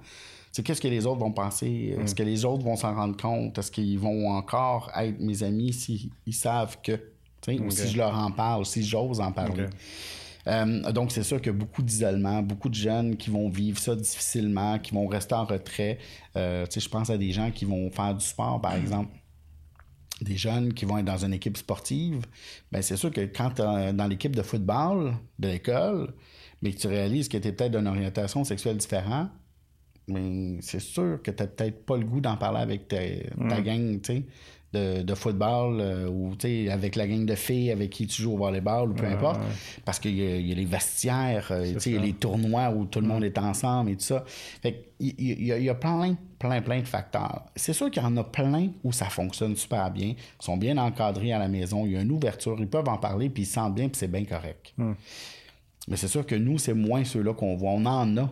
C'est qu'est-ce que les autres vont penser? Est-ce mm. que les autres vont s'en rendre compte? Est-ce qu'ils vont encore être mes amis s'ils savent que? Ou si je leur en parle, si j'ose en parler? Euh, donc, c'est sûr a beaucoup d'isolement, beaucoup de jeunes qui vont vivre ça difficilement, qui vont rester en retrait. Euh, je pense à des gens qui vont faire du sport, par mm. exemple des jeunes qui vont être dans une équipe sportive, ben c'est sûr que quand tu es dans l'équipe de football de l'école, mais que tu réalises que tu es peut-être d'une orientation sexuelle différente, mais c'est sûr que tu n'as peut-être pas le goût d'en parler avec ta, ta gang, tu sais de, football euh, ou avec la gang de filles avec qui tu joues au volleyball ou peu importe. Parce qu'il y, a les vestiaires, il y a les tournois où tout le monde est ensemble et tout ça. Fait il, y a, plein, plein, plein de facteurs. C'est sûr qu'il y en a plein où ça fonctionne super bien. Ils sont bien encadrés à la maison. Il y a une ouverture. Ils peuvent en parler puis ils sentent bien puis c'est bien correct. Mais c'est sûr que nous, c'est moins ceux-là qu'on voit. On en a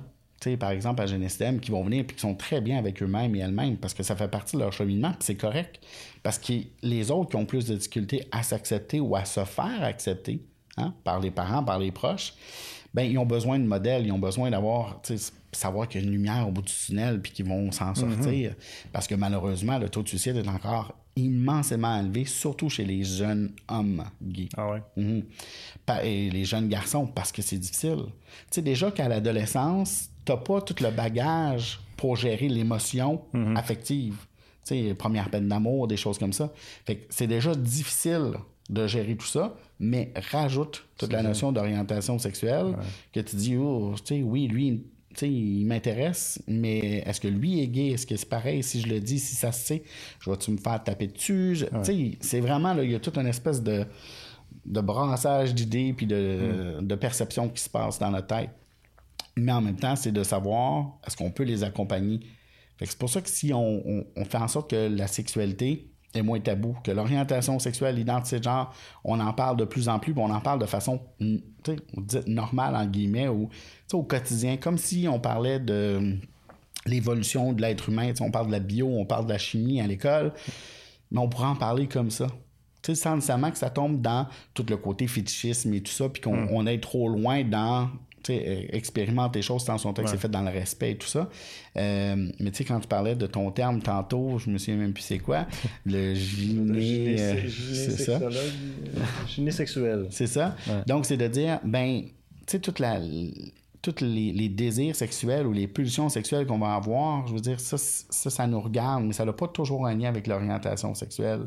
par exemple, à GNSTM, qui vont venir et qui sont très bien avec eux-mêmes et elles-mêmes parce que ça fait partie de leur cheminement, puis c'est correct. Parce que les autres qui ont plus de difficultés à s'accepter ou à se faire accepter hein, par les parents, par les proches, ben ils ont besoin de modèles, ils ont besoin d'avoir, savoir qu'il y a une lumière au bout du tunnel puis qu'ils vont s'en sortir. Parce que malheureusement, le taux de suicide est encore immensément élevé, surtout chez les jeunes hommes gays. Ah ouais? Mhm. Et les jeunes garçons, parce que c'est difficile. Tu sais, déjà qu'à l'adolescence, t'as pas tout le bagage pour gérer l'émotion affective. Tu sais, première peine d'amour, des choses comme ça. Fait que c'est déjà difficile de gérer tout ça, mais rajoute toute la notion d'orientation sexuelle que tu dis, oh, tu sais, oui, lui, tu sais, il m'intéresse, mais est-ce que lui est gay? Est-ce que c'est pareil si je le dis, si ça se sait? Je vais-tu me faire taper dessus? Tu sais, c'est vraiment, là, il y a toute une espèce de, de brassage d'idées puis de, de perceptions qui se passe dans notre tête. Mais en même temps, c'est de savoir est-ce qu'on peut les accompagner? C'est pour ça que si on, on, on fait en sorte que la sexualité est moins tabou, que l'orientation sexuelle, l'identité de genre, on en parle de plus en plus, puis on en parle de façon normale, en guillemets, ou au quotidien, comme si on parlait de l'évolution de l'être humain. On parle de la bio, on parle de la chimie à l'école, mais on pourrait en parler comme ça. sais, sans nécessairement que ça tombe dans tout le côté fétichisme et tout ça, puis qu'on on aille trop loin dans expérimente les choses tant son temps que c'est fait dans le respect et tout ça. Euh, mais tu sais, quand tu parlais de ton terme tantôt, je me souviens même plus c'est quoi, le gyné... Euh, c'est ça? Gyné sexuel. C'est ça? Donc, c'est de dire, ben, tu sais, toute la tous les, désirs sexuels ou les pulsions sexuelles qu'on va avoir, je veux dire, ça, ça, ça nous regarde, mais ça n'a pas toujours un lien avec l'orientation sexuelle.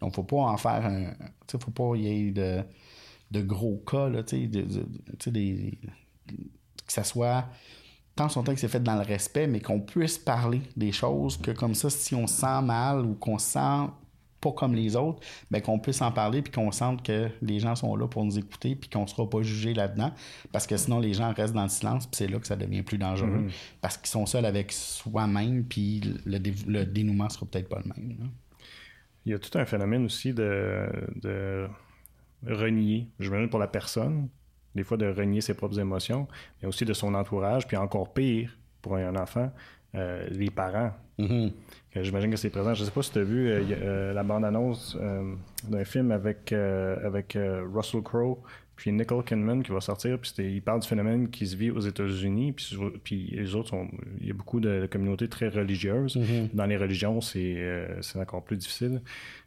Donc, faut pas en faire un... Tu sais, faut pas y ait de, de gros cas, là, tu sais, de, des que ça soit tant son temps que c'est fait dans le respect, mais qu'on puisse parler des choses, que comme ça, si on se sent mal ou qu'on se sent pas comme les autres, ben qu'on puisse en parler puis qu'on sente que les gens sont là pour nous écouter puis qu'on sera pas jugé là-dedans parce que sinon les gens restent dans le silence puis c'est là que ça devient plus dangereux mm-hmm. parce qu'ils sont seuls avec soi-même puis le, le, dénouement sera peut-être pas le même. Il y a tout un phénomène aussi de, de renier, je veux dire pour la personne, des fois de renier ses propres émotions, mais aussi de son entourage, puis encore pire pour un enfant, euh, les parents. Mm-hmm. J'imagine que c'est présent. Je ne sais pas si tu as vu euh, euh, la bande-annonce d'un film avec, avec Russell Crowe puis Nicole Kidman qui va sortir, puis il parle du phénomène qui se vit aux États-Unis, puis, puis les autres, sont, il y a beaucoup de, communautés très religieuses. Mm-hmm. Dans les religions, c'est encore plus difficile.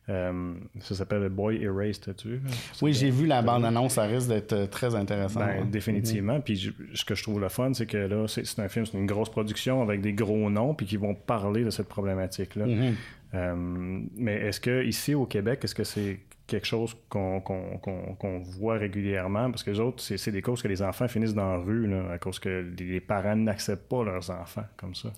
Euh, ça s'appelle Boy Erased, as-tu vu? Oui, j'ai vu la bande-annonce, ça risque d'être euh, très intéressant. Ben, définitivement. Puis ce que je trouve le fun, c'est que là, c'est un film, c'est une grosse production avec des gros noms, puis qui vont parler de cette problématique-là. Mm-hmm. Euh, mais est-ce que ici au Québec, est-ce que c'est quelque chose qu'on voit régulièrement? Parce que les autres, c'est des causes que les enfants finissent dans la rue, là, à cause que les parents n'acceptent pas leurs enfants comme ça.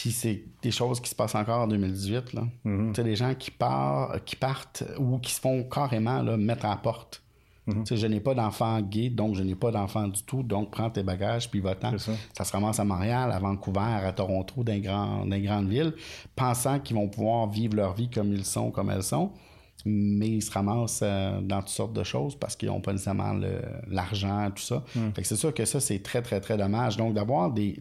Puis c'est des choses qui se passent encore en 2018. Là. Mm-hmm. Tu sais, des gens qui, partent, qui partent ou qui se font carrément là, mettre à la porte. Tu sais, je n'ai pas d'enfant gay, donc je n'ai pas d'enfant du tout, donc prends tes bagages, puis va-t'en. Ça. ça. se ramasse à Montréal, à Vancouver, à Toronto, dans les, grands, dans les grandes villes, pensant qu'ils vont pouvoir vivre leur vie comme ils sont, comme elles sont mais ils se ramassent euh, dans toutes sortes de choses parce qu'ils n'ont pas nécessairement l'argent, tout ça. Mm. Fait que c'est sûr que ça, c'est très, très, très dommage. Donc, d'avoir des,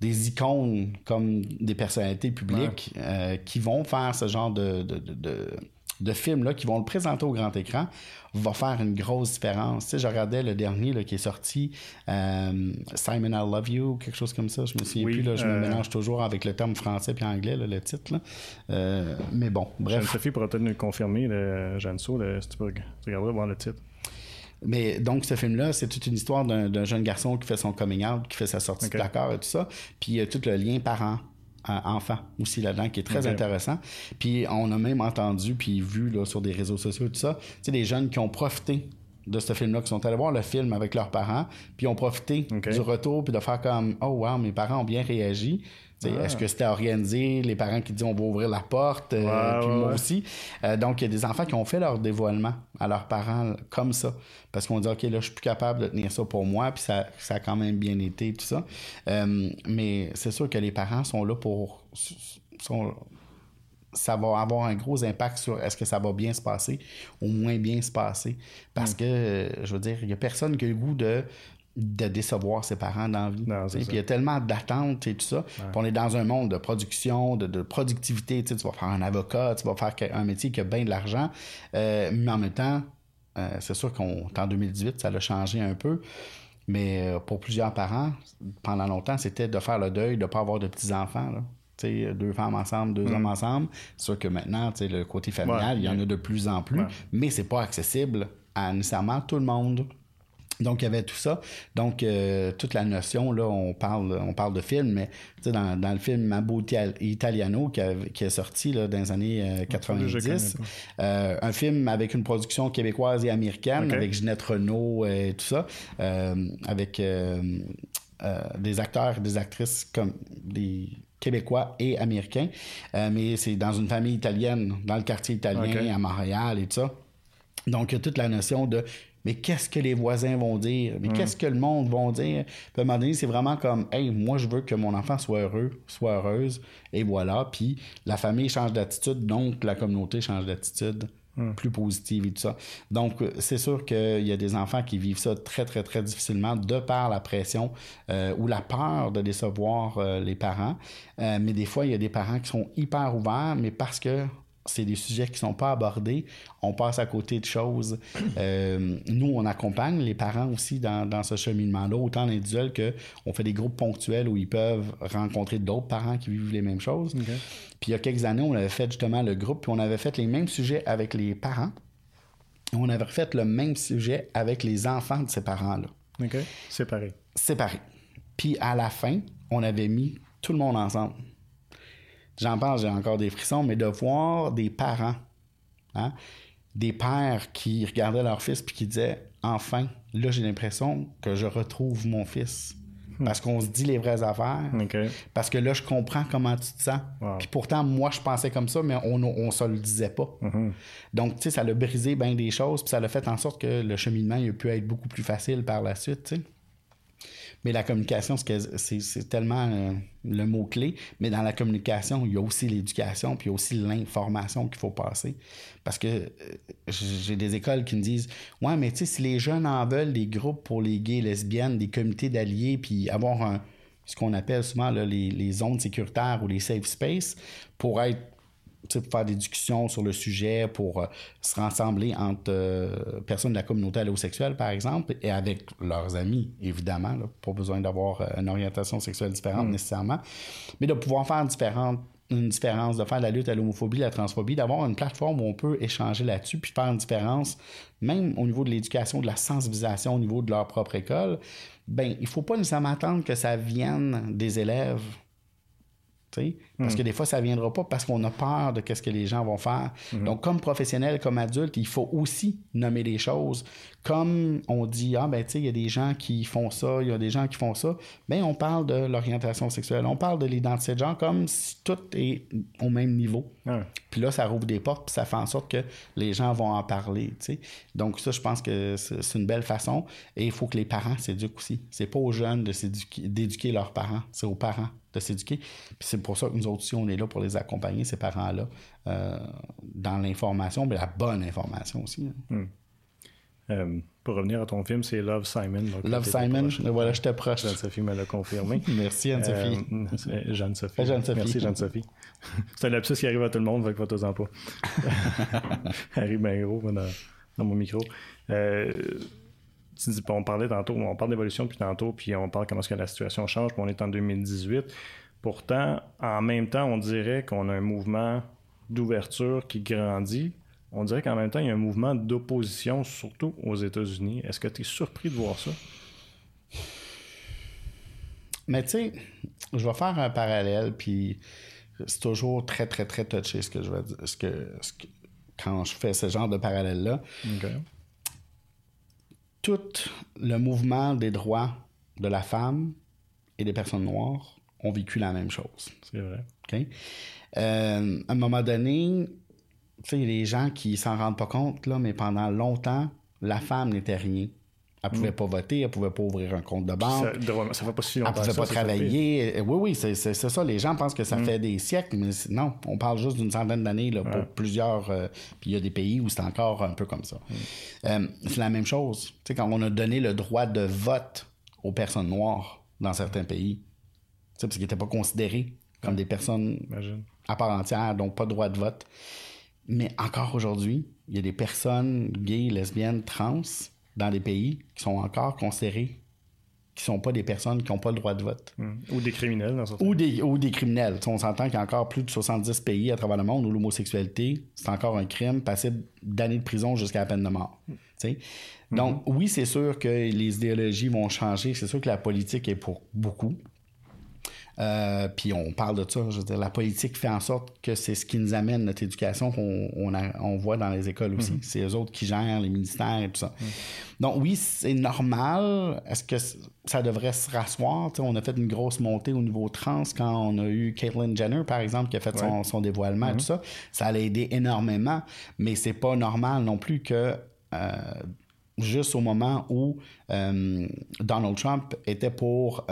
des icônes comme des personnalités publiques euh, qui vont faire ce genre de, de, de, de film-là, qui vont le présenter au grand écran, va faire une grosse différence. Tu sais, je regardais le dernier là, qui est sorti, euh, Simon, I Love You, quelque chose comme ça. Je me souviens plus, là, je me euh, mélange toujours avec le terme français puis anglais, là, le titre. mais bon, bref. Jeanne-Sophie pourra peut-être nous confirmer, le, Jeanne So, si tu peux regarder, voir le titre. Mais donc, ce film-là, c'est toute une histoire d'un jeune garçon qui fait son coming out, qui fait sa sortie de placard et tout ça. Puis il y a tout le lien parent-enfant aussi là-dedans qui est très intéressant. Puis on a même entendu, puis vu là, sur des réseaux sociaux et tout ça, tu des jeunes qui ont profité de ce film-là, qui sont allés voir le film avec leurs parents, puis ont profité du retour, puis de faire comme « Oh wow, mes parents ont bien réagi ». Est-ce que c'était organisé, les parents qui disent on va ouvrir la porte, euh, puis moi aussi. Euh, donc, il y a des enfants qui ont fait leur dévoilement à leurs parents comme ça. Parce qu'on dit, OK, là, je suis plus capable de tenir ça pour moi, puis ça, ça a quand même bien été, tout ça. Euh, mais c'est sûr que les parents sont là pour. ça va avoir un gros impact sur est-ce que ça va bien se passer ou moins bien se passer. Parce mm. que, je veux dire, il n'y a personne qui a le goût de de décevoir ses parents dans la vie. Puis il y a tellement d'attentes et tout ça. On est dans un monde de production, de, de productivité. Tu sais, tu vas faire un avocat, tu vas faire un métier qui a bien de l'argent. Euh, mais en même temps, euh, c'est sûr qu'on en 2018, ça l'a changé un peu. Mais euh, pour plusieurs parents, pendant longtemps, c'était de faire le deuil, de ne pas avoir de petits-enfants. là. Tu sais, deux femmes ensemble, deux hommes ensemble. C'est sûr que maintenant, tu sais, le côté familial, Mm. Ouais. il y en a de plus en plus, Ouais. mais c'est pas accessible à nécessairement tout le monde. Donc, il y avait tout ça. Donc, euh, toute la notion, là, on parle, on parle de film, mais tu sais, dans, dans le film Ital- Italiano qui, a- qui est sorti là, dans les années euh, je 90, connais euh, un film avec une production québécoise et américaine, avec Ginette Renault et tout ça, euh, avec euh, euh, des acteurs et des actrices comme des Québécois et Américains. Euh, mais c'est dans une famille italienne, dans le quartier italien, à Montréal et tout ça. Donc, il y a toute la notion de mais qu'est-ce que les voisins vont dire? Hmm. Mais qu'est-ce que le monde va dire? Puis à un moment donné, c'est vraiment comme Hey, moi, je veux que mon enfant soit heureux, soit heureuse, et voilà. Puis la famille change d'attitude, donc la communauté change d'attitude. Hmm. plus positive et tout ça. Donc, euh, c'est sûr qu'il y a des enfants qui vivent ça très, très, très difficilement de par la pression euh, ou la peur de décevoir euh, les parents. Euh, mais des fois, il y a des parents qui sont hyper ouverts, mais parce que c'est des sujets qui sont pas abordés, on passe à côté de choses. Euh, nous, on accompagne les parents aussi dans, dans ce cheminement-là, autant individuel que on fait des groupes ponctuels où ils peuvent rencontrer d'autres parents qui vivent les mêmes choses. Puis il y a quelques années, on avait fait justement le groupe, puis on avait fait les mêmes sujets avec les parents. On avait fait le même sujet avec les enfants de ces parents-là, OK? Séparé. séparés. Puis à la fin, on avait mis tout le monde ensemble. J'en parle, j'ai encore des frissons, mais de voir des parents, hein, des pères qui regardaient leur fils puis qui disaient Enfin, là, j'ai l'impression que je retrouve mon fils. Parce qu'on se dit les vraies affaires. Parce que là, je comprends comment tu te sens. Wow. Puis pourtant, moi, je pensais comme ça, mais on ne se le disait pas. Donc, tu sais, ça l'a brisé bien des choses, puis ça l'a fait en sorte que le cheminement il a pu être beaucoup plus facile par la suite, tu sais. Mais la communication, c'est tellement euh, le mot-clé. Mais dans la communication, il y a aussi l'éducation, puis il y a aussi l'information qu'il faut passer. Parce que euh, j'ai des écoles qui me disent Ouais, mais tu sais, si les jeunes en veulent des groupes pour les gays, lesbiennes, des comités d'alliés, puis avoir un, ce qu'on appelle souvent les, zones sécuritaires ou les safe space pour être faire des discussions sur le sujet, pour euh, se rassembler entre euh, personnes de la communauté allosexuelle, par exemple, et avec leurs amis, évidemment, là, pas besoin d'avoir euh, une orientation sexuelle différente nécessairement, mais de pouvoir faire différentes une différence, de faire la lutte à l'homophobie, la transphobie, d'avoir une plateforme où on peut échanger là-dessus, puis faire une différence, même au niveau de l'éducation, de la sensibilisation au niveau de leur propre école, ben il faut pas nécessairement attendre que ça vienne des élèves Parce que des fois, ça ne viendra pas parce qu'on a peur de ce que les gens vont faire. Donc, comme professionnel, comme adulte, il faut aussi nommer les choses. Comme on dit, ah ben tu sais, il y a des gens qui font ça, il y a des gens qui font ça, ben on parle de l'orientation sexuelle, on parle de l'identité de genre comme si tout est au même niveau. Puis là, ça rouvre des portes, puis ça fait en sorte que les gens vont en parler. tu sais. Donc ça, je pense que c'est une belle façon. Et il faut que les parents s'éduquent aussi. C'est pas aux jeunes d'éduquer leurs parents, c'est aux parents de s'éduquer. Puis c'est pour ça que nous autres aussi, on est là pour les accompagner, ces parents-là, euh, dans l'information, mais la bonne information aussi. hein. Euh, pour revenir à ton film, c'est Love Simon. donc Love Simon, voilà, je te proche. Jeanne-Sophie me l'a confirmé. Merci Anne-Sophie. Euh, Jeanne-Sophie. Merci, Jeanne-Sophie. c'est un lapsus qui arrive à tout le monde, fait que faites-en pas. Arrive bien gros moi, dans, dans mon micro. Euh, on parlait tantôt, on parle d'évolution depuis tantôt, puis on parle comment est-ce que la situation change, puis on est en 2018. Pourtant, en même temps, on dirait qu'on a un mouvement d'ouverture qui grandit. On dirait qu'en même temps, il y a un mouvement d'opposition, surtout aux États-Unis. Est-ce que tu es surpris de voir ça? Mais tu sais, je vais faire un parallèle, puis c'est toujours très, très, très touché ce que je vais dire. Ce que, ce que- quand je fais ce genre de parallèle-là. Tout le mouvement des droits de la femme et des personnes noires ont vécu la même chose. C'est vrai. OK? Euh, à un moment donné, tu sais, les gens qui s'en rendent pas compte, là, mais pendant longtemps, la femme n'était rien. Elle pouvait pas voter, elle pouvait pas ouvrir un compte de banque. Ça, ça fait pas si Elle longtemps. pouvait que ça, pas travailler. Oui, oui, c'est ça. Les gens pensent que ça fait des siècles, mais non, on parle juste d'une centaine d'années là, pour plusieurs. euh, puis il y a des pays où c'est encore un peu comme ça. Euh, c'est la même chose. Tu sais, quand on a donné le droit de vote aux personnes noires dans certains pays. parce qu'ils n'étaient pas considérés comme des personnes à part entière, donc pas de droit de vote. Mais encore aujourd'hui, il y a des personnes gays, lesbiennes, trans dans des pays qui sont encore considérées qui sont pas des personnes qui n'ont pas le droit de vote. Hmm. Ou des criminels, dans ou des, ou des criminels. on s'entend qu'il y a encore plus de 70 pays à travers le monde où l'homosexualité, c'est encore un crime passible d'années de prison jusqu'à la peine de mort. Hmm. Donc, oui, c'est sûr que les idéologies vont changer. C'est sûr que la politique est pour beaucoup. Euh, puis on parle de ça. Je veux dire, la politique fait en sorte que c'est ce qui nous amène notre éducation qu'on on, voit dans les écoles aussi. Mhm. C'est eux autres qui gèrent les ministères et tout ça. Mhm. Donc oui, c'est normal. Est-ce que ça devrait se rasseoir? on a fait une grosse montée au niveau trans quand on a eu Caitlyn Jenner, par exemple, qui a fait son, dévoilement et tout mhm. ça. Ça a aidé énormément, mais c'est pas normal non plus que... Euh, juste au moment où euh, Donald Trump était pour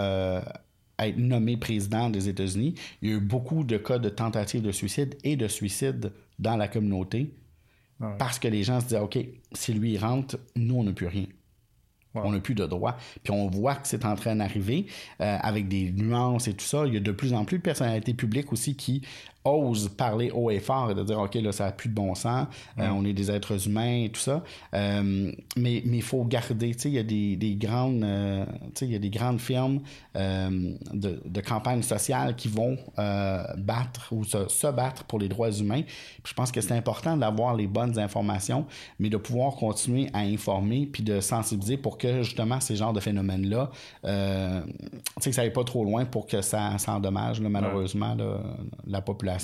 être nommé président des États-Unis, il y a eu beaucoup de cas de tentatives de suicide et de suicide dans la communauté parce que les gens se disaient, OK, si lui rentre, nous, on n'a plus rien. On n'a plus de droit. Puis on voit que c'est en train d'arriver euh, avec des nuances et tout ça. Il y a de plus en plus de personnalités publiques aussi qui ose parler haut et fort et de dire, OK, là, ça n'a plus de bon sens, euh, on est des êtres humains et tout ça. Euh, mais il faut garder, tu sais, il y a des, des grandes, euh, tu sais, il y a des grandes firmes de, de campagne sociale qui vont battre ou se, battre pour les droits humains. Puis je pense que c'est important d'avoir les bonnes informations, mais de pouvoir continuer à informer puis de sensibiliser pour que justement ces genres de phénomènes-là, tu sais, que ça n'aille pas trop loin pour que ça, ça endommage malheureusement la population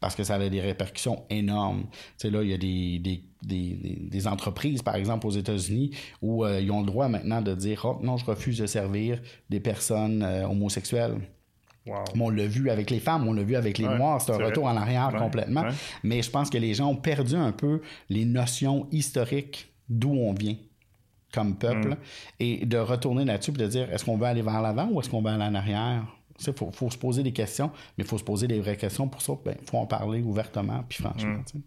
parce que ça a des répercussions énormes. Tu sais, là, il y a des, des, entreprises, par exemple, aux États-Unis, où euh, ils ont le droit maintenant de dire oh, non, je refuse de servir des personnes euh, homosexuelles. on l'a vu avec les femmes, on l'a vu avec les Noirs, c'est un retour en arrière complètement. Mais je pense que les gens ont perdu un peu les notions historiques d'où on vient comme peuple mm. et de retourner là-dessus et de dire est-ce qu'on veut aller vers l'avant ou est-ce qu'on veut aller en arrière? Il faut, se poser des questions, mais il faut se poser des vraies questions. Pour ça, il ben, faut en parler ouvertement, puis franchement. Mm.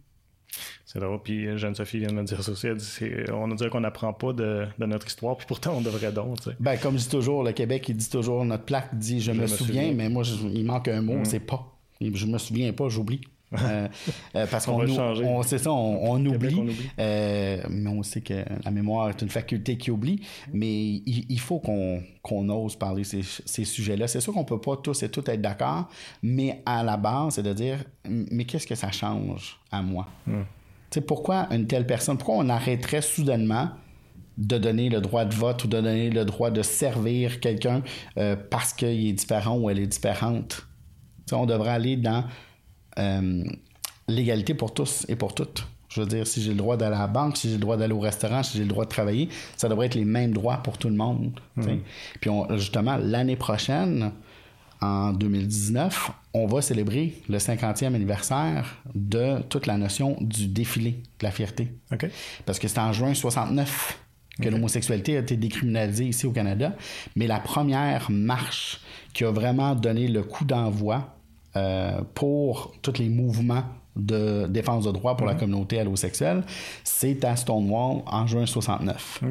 C'est drôle. Puis euh, Jeanne-Sophie vient de me dire ça aussi. on nous dit qu'on n'apprend pas de, notre histoire, puis pourtant on devrait donc. Ben, comme je dis toujours, le Québec, il dit toujours, notre plaque dit je, me, souviens, mais moi, il manque un mot, mm. c'est pas. Je me souviens pas, j'oublie. Euh, euh, parce qu'on on, c'est ça, on, oublie, euh, mais on sait que la mémoire est une faculté qui oublie, mais il, faut qu'on ose parler ces, ces sujets-là. C'est sûr qu'on peut pas tous et toutes être d'accord, mais à la base, c'est de dire, mais qu'est-ce que ça change à moi? Hmm. Pourquoi une telle personne, pourquoi on arrêterait soudainement de donner le droit de vote ou de donner le droit de servir quelqu'un parce qu'il est différent ou elle est différente? on devrait aller dans euh, l'égalité pour tous et pour toutes. Je veux dire, si j'ai le droit d'aller à la banque, si j'ai le droit d'aller au restaurant, si j'ai le droit de travailler, ça devrait être les mêmes droits pour tout le monde. Mhm. Puis justement, l'année prochaine, en 2019, on va célébrer le 50e anniversaire de toute la notion du défilé de la fierté. Parce que c'est en juin 69 que l'homosexualité a été décriminalisée ici au Canada, mais la première marche qui a vraiment donné le coup d'envoi euh, pour tous les mouvements de défense de droits pour la mhm. communauté allosexuelle, c'est à Stonewall en juin 69.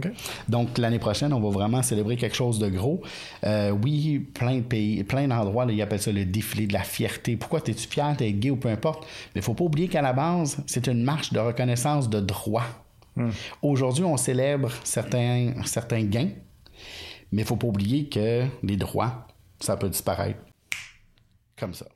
Donc l'année prochaine, on va vraiment célébrer quelque chose de gros. Euh, oui, plein de pays, plein d'endroits, ils appellent ça le défilé de la fierté. Pourquoi es-tu fier d'être gay ou peu importe? Mais il faut pas oublier qu'à la base, c'est une marche de reconnaissance de droits. Hmm. Aujourd'hui, on célèbre certains, certains gains, mais il faut pas oublier que les droits, ça peut disparaître. Comme ça.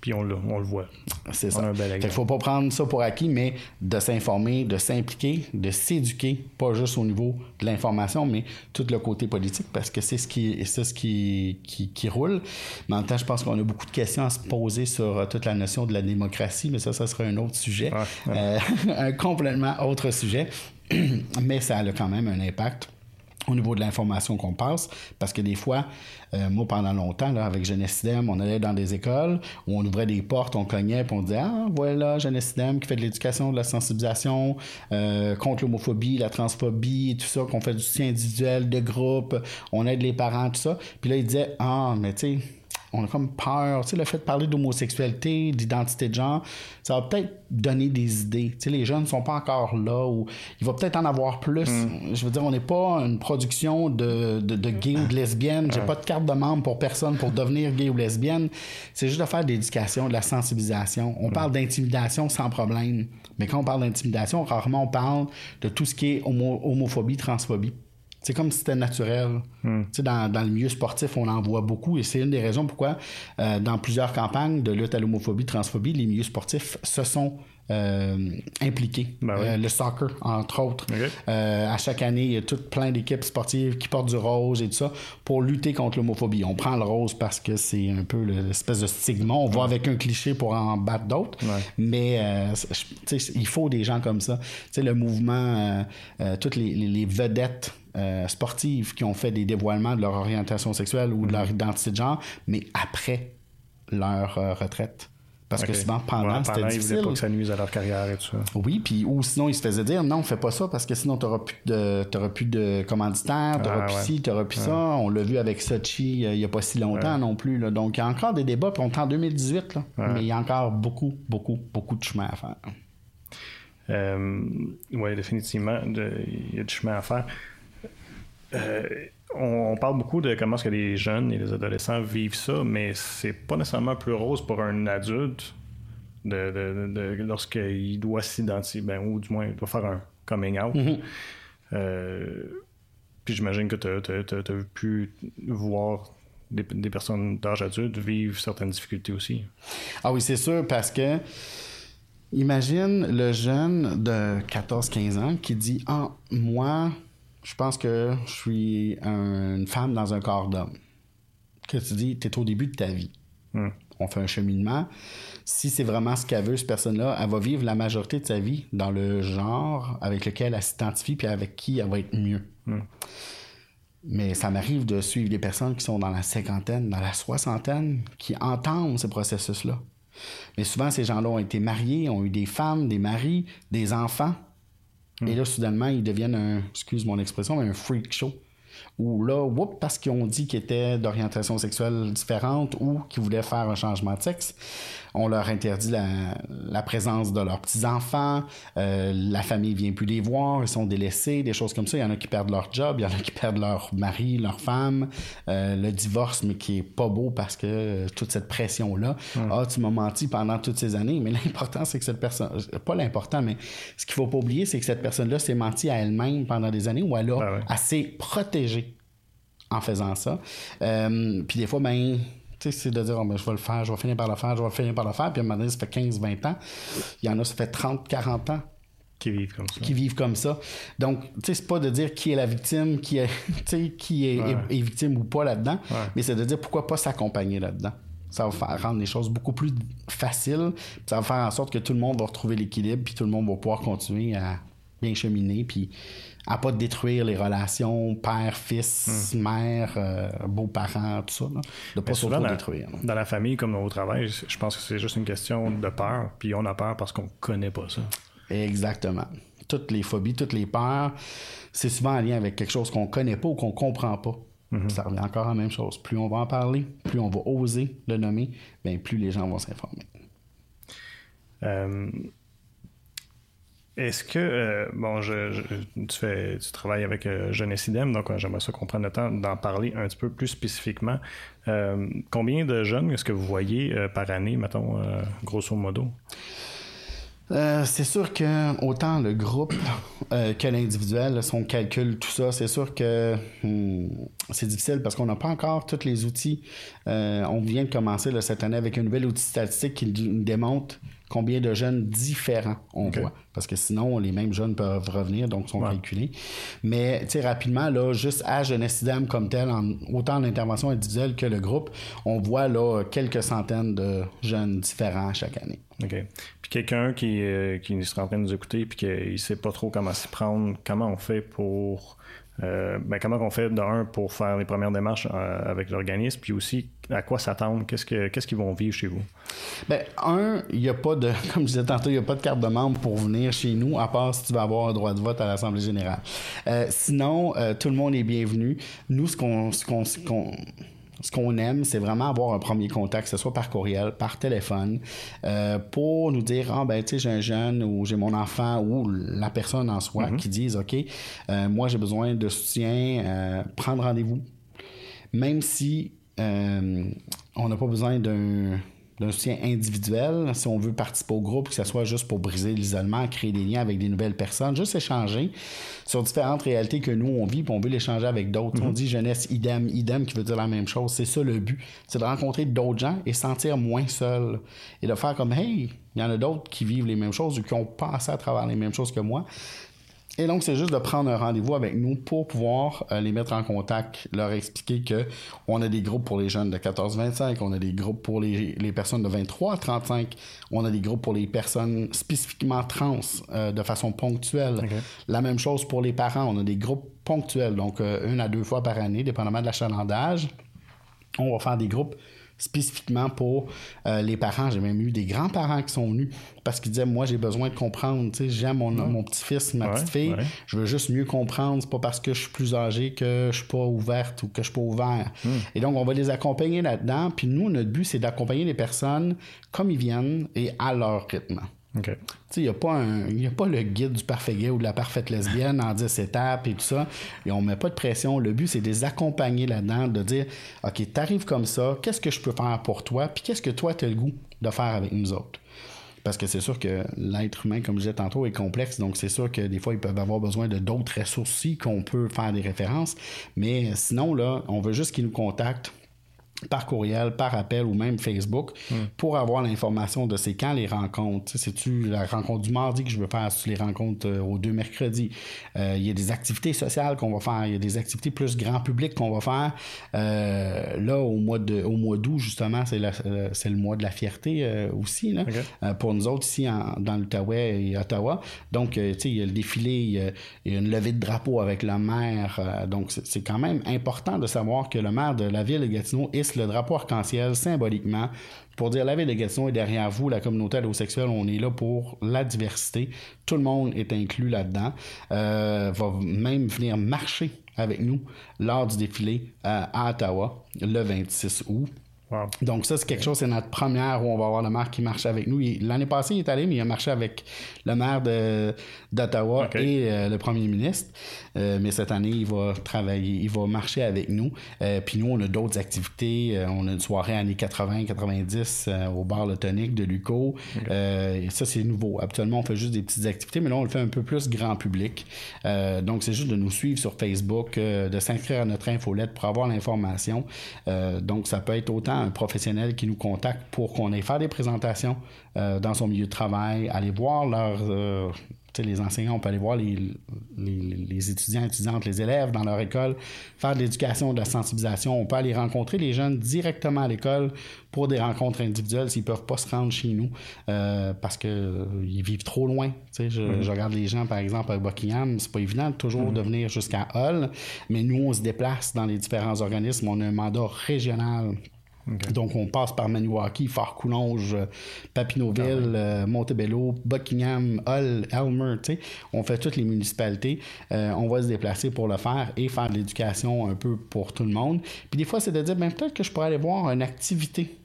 Puis on le, on le voit. C'est ça. Il ne faut pas prendre ça pour acquis, mais de s'informer, de s'impliquer, de s'éduquer, pas juste au niveau de l'information, mais tout le côté politique, parce que c'est ce qui, c'est ce qui, qui, roule. Mais en même temps, je pense qu'on a beaucoup de questions à se poser sur euh, toute la notion de la démocratie, mais ça, ça sera un autre sujet. Euh, un complètement autre sujet. mais ça a quand même un impact au niveau de l'information qu'on passe, parce que des fois, euh, moi, pendant longtemps, là, avec Jeunesse on allait dans des écoles où on ouvrait des portes, on cognait, puis on disait Ah, voilà, Jeunesse qui fait de l'éducation, de la sensibilisation euh, contre l'homophobie, la transphobie, tout ça, qu'on fait du soutien individuel, de groupe, on aide les parents, tout ça. Puis là, ils disaient Ah, mais tu sais, on a comme peur. Tu sais, le fait de parler d'homosexualité, d'identité de genre, ça va peut-être donner des idées. Tu sais, les jeunes ne sont pas encore là ou il va peut-être en avoir plus. Mm. Je veux dire, on n'est pas une production de, de, de gays ou de lesbiennes. J'ai pas de carte de membre pour personne pour devenir gay ou lesbienne. C'est juste de faire de l'éducation, de la sensibilisation. On parle d'intimidation sans problème. Mais quand on parle d'intimidation, rarement on parle de tout ce qui est homo- homophobie, transphobie. C'est comme si c'était naturel. Tu sais, Dans, dans le milieu sportif, on en voit beaucoup et c'est une des raisons pourquoi, euh, dans plusieurs campagnes de lutte à l'homophobie, transphobie, les milieux sportifs se sont impliqués. Ben oui. Euh, le soccer, entre autres. Euh, à chaque année, il y a tout plein d'équipes sportives qui portent du rose et tout ça pour lutter contre l'homophobie. On prend le rose parce que c'est un peu le- l'espèce de stigma. On va avec un cliché pour en battre d'autres. Ouais. Mais euh, il faut des gens comme ça. Tu sais, le mouvement, euh, euh, toutes les, les- les vedettes euh, sportives qui ont fait des dévoilements de leur orientation sexuelle ou de leur identité de genre, mais après leur euh, retraite. Parce que souvent, pendant, Ouais, c'était ils difficile. voulaient pas que ça nuise à leur carrière et tout ça. Oui, puis ou sinon ils se faisaient dire non, fais pas ça parce que sinon t'auras plus de t'auras plus de commanditaires, t'auras Ah, plus ouais. ci, t'auras plus ça. On l'a vu avec Sochi euh, il y a pas si longtemps non plus. Là. Donc il y a encore des débats, puis on est en 2018, là. mais il y a encore beaucoup, beaucoup, beaucoup de chemin à faire. Euh, oui, définitivement, il y a du chemin à faire. Euh, on, parle beaucoup de comment est-ce que les jeunes et les adolescents vivent ça, mais c'est pas nécessairement plus rose pour un adulte de, de- de- de- lorsqu'il doit s'identifier, ben, ou du moins il doit faire un coming out. Euh, puis j'imagine que tu as, pu voir des, des personnes d'âge adulte vivre certaines difficultés aussi. Ah oui, c'est sûr, parce que imagine le jeune de 14-15 ans qui dit Ah, moi, je pense que je suis un- une femme dans un corps d'homme. Que tu dis, tu es au début de ta vie. Hmm. On fait un cheminement. Si c'est vraiment ce qu'elle veut, cette personne-là, elle va vivre la majorité de sa vie dans le genre avec lequel elle s'identifie puis avec qui elle va être mieux. Mais ça m'arrive de suivre des personnes qui sont dans la cinquantaine, dans la soixantaine, qui entament ce processus-là. Mais souvent, ces gens-là ont été mariés, ont eu des femmes, des maris, des enfants. Et là, soudainement, ils deviennent un, excuse mon expression, mais un freak show. Ou là, whoop, parce qu'ils ont dit qu'ils étaient d'orientation sexuelle différente ou qu'ils voulaient faire un changement de sexe, on leur interdit la, la présence de leurs petits-enfants, euh, la famille vient plus les voir, ils sont délaissés, des choses comme ça. Il y en a qui perdent leur job, il y en a qui perdent leur mari, leur femme, euh, le divorce, mais qui est pas beau parce que euh, toute cette pression-là. Ah, tu m'as menti pendant toutes ces années, mais l'important, c'est que cette personne, pas l'important, mais ce qu'il faut pas oublier, c'est que cette personne-là s'est menti à elle-même pendant des années où elle a Ah ouais. assez protégée en faisant ça. Euh, puis des fois, ben, tu sais, c'est de dire, Oh, ben, je vais le faire, je vais finir par le faire, je vais finir par le faire. Puis à un moment donné, ça fait 15, 20 ans. Il y en a, ça fait 30, 40 ans Qui vivent comme ça. qui vivent comme ça. Donc, tu sais, c'est pas de dire qui est la victime, qui est, qui est, Ouais. est- est victime ou pas là-dedans, Ouais. mais c'est de dire pourquoi pas s'accompagner là-dedans. Ça va faire rendre les choses beaucoup plus faciles. Ça va faire en sorte que tout le monde va retrouver l'équilibre, puis tout le monde va pouvoir continuer à bien cheminer, puis à pas détruire les relations père, fils, mère, euh, beaux-parents, tout ça. Là. De pas Hmm. Dans, s'auto-détruire. là. dans la famille comme au travail, je pense que c'est juste une question de peur. Puis on a peur parce qu'on connaît pas ça. Exactement. Toutes les phobies, toutes les peurs, c'est souvent en lien avec quelque chose qu'on connaît pas ou qu'on comprend pas. Ça revient encore à la même chose. Plus on va en parler, plus on va oser le nommer, bien plus les gens vont s'informer. Euh, Est-ce que, euh, bon, je, tu, travailles avec euh, Jeunesse Idem, donc euh, j'aimerais ça qu'on prenne le temps d'en parler un petit peu plus spécifiquement. Euh, combien de jeunes est-ce que vous voyez par année, mettons, grosso modo? C'est sûr que autant le groupe que l'individuel, là, si on calcule tout ça, c'est sûr que hmm, c'est difficile parce qu'on n'a pas encore tous les outils. On vient de commencer cette année avec un nouvel outil statistique qui nous démontre combien de jeunes différents on voit. Parce que sinon, les mêmes jeunes peuvent revenir, donc sont Ouais. calculés. Mais tu sais, rapidement, là, juste à Jeunesse IDEM comme tel, en, autant en intervention individuelle que le groupe, on voit là, quelques centaines de jeunes différents chaque année. OK. Puis quelqu'un qui, euh, qui sera en train de nous écouter puis qu'il ne sait pas trop comment s'y prendre, comment on fait pour. Euh, ben, comment on fait d'un pour faire les premières démarches euh, avec l'organisme, puis aussi à quoi s'attendre, qu'est-ce que qu'est-ce qu'ils vont vivre chez vous? Ben, un, il n'y a pas de, comme je disais tantôt, il n'y a pas de carte de membre pour venir chez nous, à part si tu vas avoir un droit de vote à l'Assemblée générale. Euh, sinon, tout le monde est bienvenu. Nous, ce qu'on, ce qu'on, aime, c'est vraiment avoir un premier contact, que ce soit par courriel, par téléphone, euh, pour nous dire, ah ben, tu sais, j'ai un jeune ou j'ai mon enfant ou la personne en soi qui disent, OK, euh, moi j'ai besoin de soutien, euh, prendre rendez-vous. Même si on n'a pas besoin d'un d'un soutien individuel, si on veut participer au groupe, que ce soit juste pour briser l'isolement, créer des liens avec des nouvelles personnes, juste échanger sur différentes réalités que nous, on vit, puis on veut l'échanger avec d'autres. On mhm. dit jeunesse idem, idem, qui veut dire la même chose. C'est ça le but. C'est de rencontrer d'autres gens et sentir moins seul. Et de faire comme, hey, il y en a d'autres qui vivent les mêmes choses ou qui ont passé à travers les mêmes choses que moi. Et donc, c'est juste de prendre un rendez-vous avec nous pour pouvoir euh, les mettre en contact, leur expliquer que on a des groupes pour les jeunes de 14-25, on a des groupes pour les, personnes de 23 à 35, on a des groupes pour les personnes spécifiquement trans euh, de façon ponctuelle. La même chose pour les parents, on a des groupes ponctuels, donc euh, une à deux fois par année, dépendamment de l'achalandage. On va faire des groupes spécifiquement pour euh, les parents. J'ai même eu des grands-parents qui sont venus parce qu'ils disaient Moi, j'ai besoin de comprendre. J'aime mon, mon petit-fils, ma petite fille. Je veux juste mieux comprendre. C'est pas parce que je suis plus âgé que je suis pas ouverte ou que je suis pas ouvert. Hmm. Et donc, on va les accompagner là-dedans. Puis nous, notre but, c'est d'accompagner les personnes comme ils viennent et à leur rythme. Il n'y a, pas a pas le guide du parfait gay ou de la parfaite lesbienne en 10 étapes et tout ça. Et on met pas de pression. Le but, c'est de les accompagner là-dedans, de dire OK, t'arrives comme ça, qu'est-ce que je peux faire pour toi, puis qu'est-ce que toi, tu as le goût de faire avec nous autres? Parce que c'est sûr que l'être humain, comme je disais tantôt, est complexe. Donc, c'est sûr que des fois, ils peuvent avoir besoin de d'autres ressources qu'on peut faire des références. Mais sinon, là, on veut juste qu'ils nous contactent par courriel, par appel ou même Facebook hmm. pour avoir l'information de c'est quand les rencontres. C'est-tu la rencontre du mardi que je veux faire, sur les rencontres euh, aux deux mercredis? Euh, il y a des activités sociales qu'on va faire, il y a des activités plus grand public qu'on va faire. Euh, là, au mois de au mois d'août, justement, c'est le mois de la fierté aussi, là, pour nous autres ici dans l'Outaouais et Ottawa. Donc, tu sais, il y a le défilé, il y a, une levée de drapeau avec le maire. donc, c'est quand même important de savoir que le maire de la ville de Gatineau est le drapeau arc-en-ciel symboliquement pour dire la ville de Gatineau est derrière vous, la communauté allosexuelle, on est là pour la diversité. Tout le monde est inclus là-dedans. Euh, va même venir marcher avec nous lors du défilé à Ottawa le 26 août. Donc ça, c'est quelque chose, c'est notre première où on va avoir le maire qui marche avec nous. L'année passée, il est allé, mais il a marché avec le maire d'Ottawa et euh, le premier ministre. Euh, mais cette année, il va travailler, il va marcher avec nous. Euh, puis nous, on a d'autres activités. on a une soirée années 80-90 au bar Le Tonique de Luco. et ça, c'est nouveau. Habituellement, on fait juste des petites activités, mais là, on le fait un peu plus grand public. donc, c'est juste de nous suivre sur Facebook, de s'inscrire à notre infolette pour avoir l'information. donc, ça peut être autant un professionnel qui nous contacte pour qu'on aille faire des présentations euh, dans son milieu de travail, aller voir leurs... Euh, les enseignants, on peut aller voir les, les, étudiants, étudiantes, les élèves dans leur école, faire de l'éducation, de la sensibilisation. On peut aller rencontrer les jeunes directement à l'école pour des rencontres individuelles s'ils ne peuvent pas se rendre chez nous euh, parce qu'ils vivent trop loin. Je, je, regarde les gens, par exemple, à Buckingham, c'est pas évident toujours de venir jusqu'à Hull, mais nous, on se déplace dans les différents organismes. On a un mandat régional donc, on passe par Maniwaki, Fort-Coulonge, Papineauville, ah euh, Montebello, Buckingham, Hull, Elmer. On fait toutes les municipalités. Euh, on va se déplacer pour le faire et faire de l'éducation un peu pour tout le monde. Puis des fois, c'est de dire, ben, peut-être que je pourrais aller voir une activité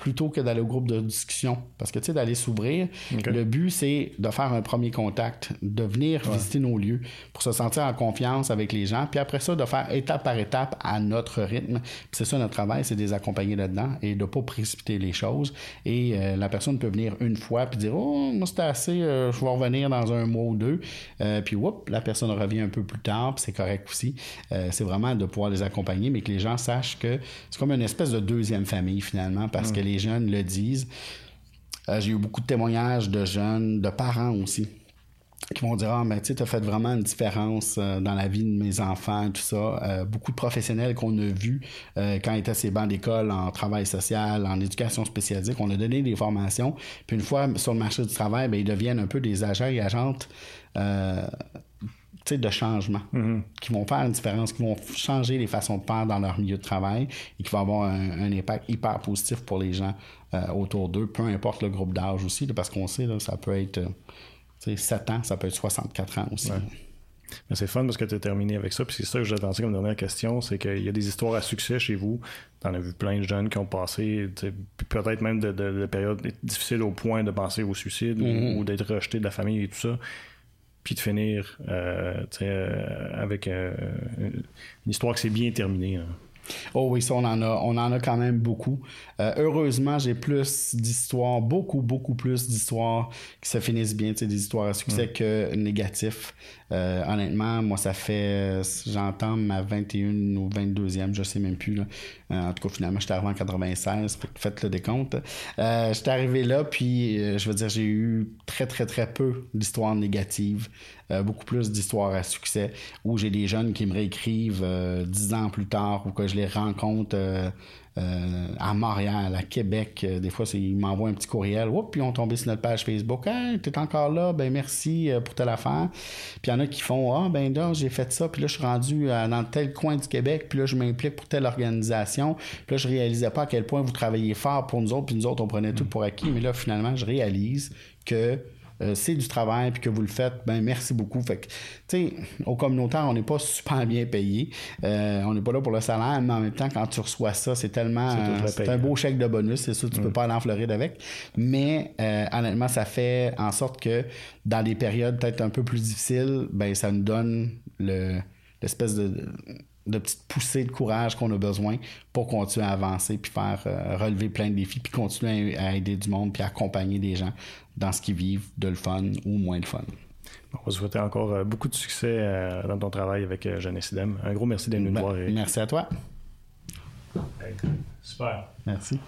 plutôt que d'aller au groupe de discussion. Parce que, tu sais, d'aller s'ouvrir, le but, c'est de faire un premier contact, de venir visiter nos lieux pour se sentir en confiance avec les gens, puis après ça, de faire étape par étape à notre rythme. c'est ça notre travail, c'est de les accompagner là-dedans et de ne pas précipiter les choses. Et euh, la personne peut venir une fois puis dire Oh, moi, c'était assez, euh, je vais revenir dans un mois ou deux. Euh, puis, whoop, la personne revient un peu plus tard, puis c'est correct aussi. c'est vraiment de pouvoir les accompagner, mais que les gens sachent que c'est comme une espèce de deuxième famille, finalement, parce que les jeunes le disent. Euh, j'ai eu beaucoup de témoignages de jeunes, de parents aussi, qui vont dire Ah, mais tu as fait vraiment une différence euh, dans la vie de mes enfants, tout ça. Euh, beaucoup de professionnels qu'on a vus quand ils étaient à ces bancs d'école en travail social, en éducation spécialisée, qu'on a donné des formations. Puis une fois sur le marché du travail, ben, ils deviennent un peu des agents et agentes de changement mm-hmm. qui vont faire une différence, qui vont changer les façons de faire dans leur milieu de travail et qui vont avoir un, impact hyper positif pour les gens euh, autour d'eux, peu importe le groupe d'âge aussi, parce qu'on sait, là, ça peut être 7 euh, ans, ça peut être 64 ans aussi. c'est fun parce que tu as terminé avec ça. Puis c'est ça que j'ai attendu comme dernière question c'est qu'il y a des histoires à succès chez vous. Tu en as vu plein de jeunes qui ont passé, peut-être même de, périodes difficiles au point de penser au suicide ou, mm-hmm. d'être rejeté de la famille et tout ça. Puis de finir euh, euh, avec euh, une histoire qui s'est bien terminée. Hein. Oh oui, ça, on en a, on en a quand même beaucoup. Euh, heureusement, j'ai plus d'histoires, beaucoup, beaucoup plus d'histoires qui se finissent bien, des histoires à succès mm. que négatifs. Euh, honnêtement, moi, ça fait, j'entends ma 21 ou 22e, je sais même plus. Là. Euh, en tout cas, finalement, j'étais arrivé en 96, faites le décompte. Euh, j'étais arrivé là, puis je veux dire, j'ai eu très, très, très peu d'histoires négatives, beaucoup plus d'histoires à succès, où j'ai des jeunes qui me réécrivent dix ans plus tard ou que je les rencontre euh, à Montréal, à Québec. Euh, des fois, ils m'envoient un petit courriel. Oups, puis ils ont tombé sur notre page Facebook. Hey, t'es encore là? Ben merci euh, pour telle affaire. Puis il y en a qui font Ah, ben là, j'ai fait ça. Puis là, je suis rendu dans tel coin du Québec. Puis là, je m'implique pour telle organisation. Puis là, je réalisais pas à quel point vous travaillez fort pour nous autres. Puis nous autres, on prenait tout pour acquis. Mais là, finalement, je réalise que euh, c'est du travail puis que vous le faites, ben merci beaucoup. Fait que, tu sais, au communautaire, on n'est pas super bien payé. Euh, on n'est pas là pour le salaire, mais en même temps, quand tu reçois ça, c'est tellement. C'est un beau chèque de bonus, c'est ça, tu peux pas aller en Floride avec. Mais euh, honnêtement, ça fait en sorte que dans des périodes peut-être un peu plus difficiles, ben ça nous donne le l'espèce de de petites poussées de courage qu'on a besoin pour continuer à avancer, puis faire euh, relever plein de défis, puis continuer à, aider du monde, puis accompagner des gens dans ce qu'ils vivent, de le fun ou moins le fun. On va souhaiter encore euh, beaucoup de succès euh, dans ton travail avec Jeunesse Idem. Un gros merci d'être venu nous ben, voir. Merci à toi. Super. Merci.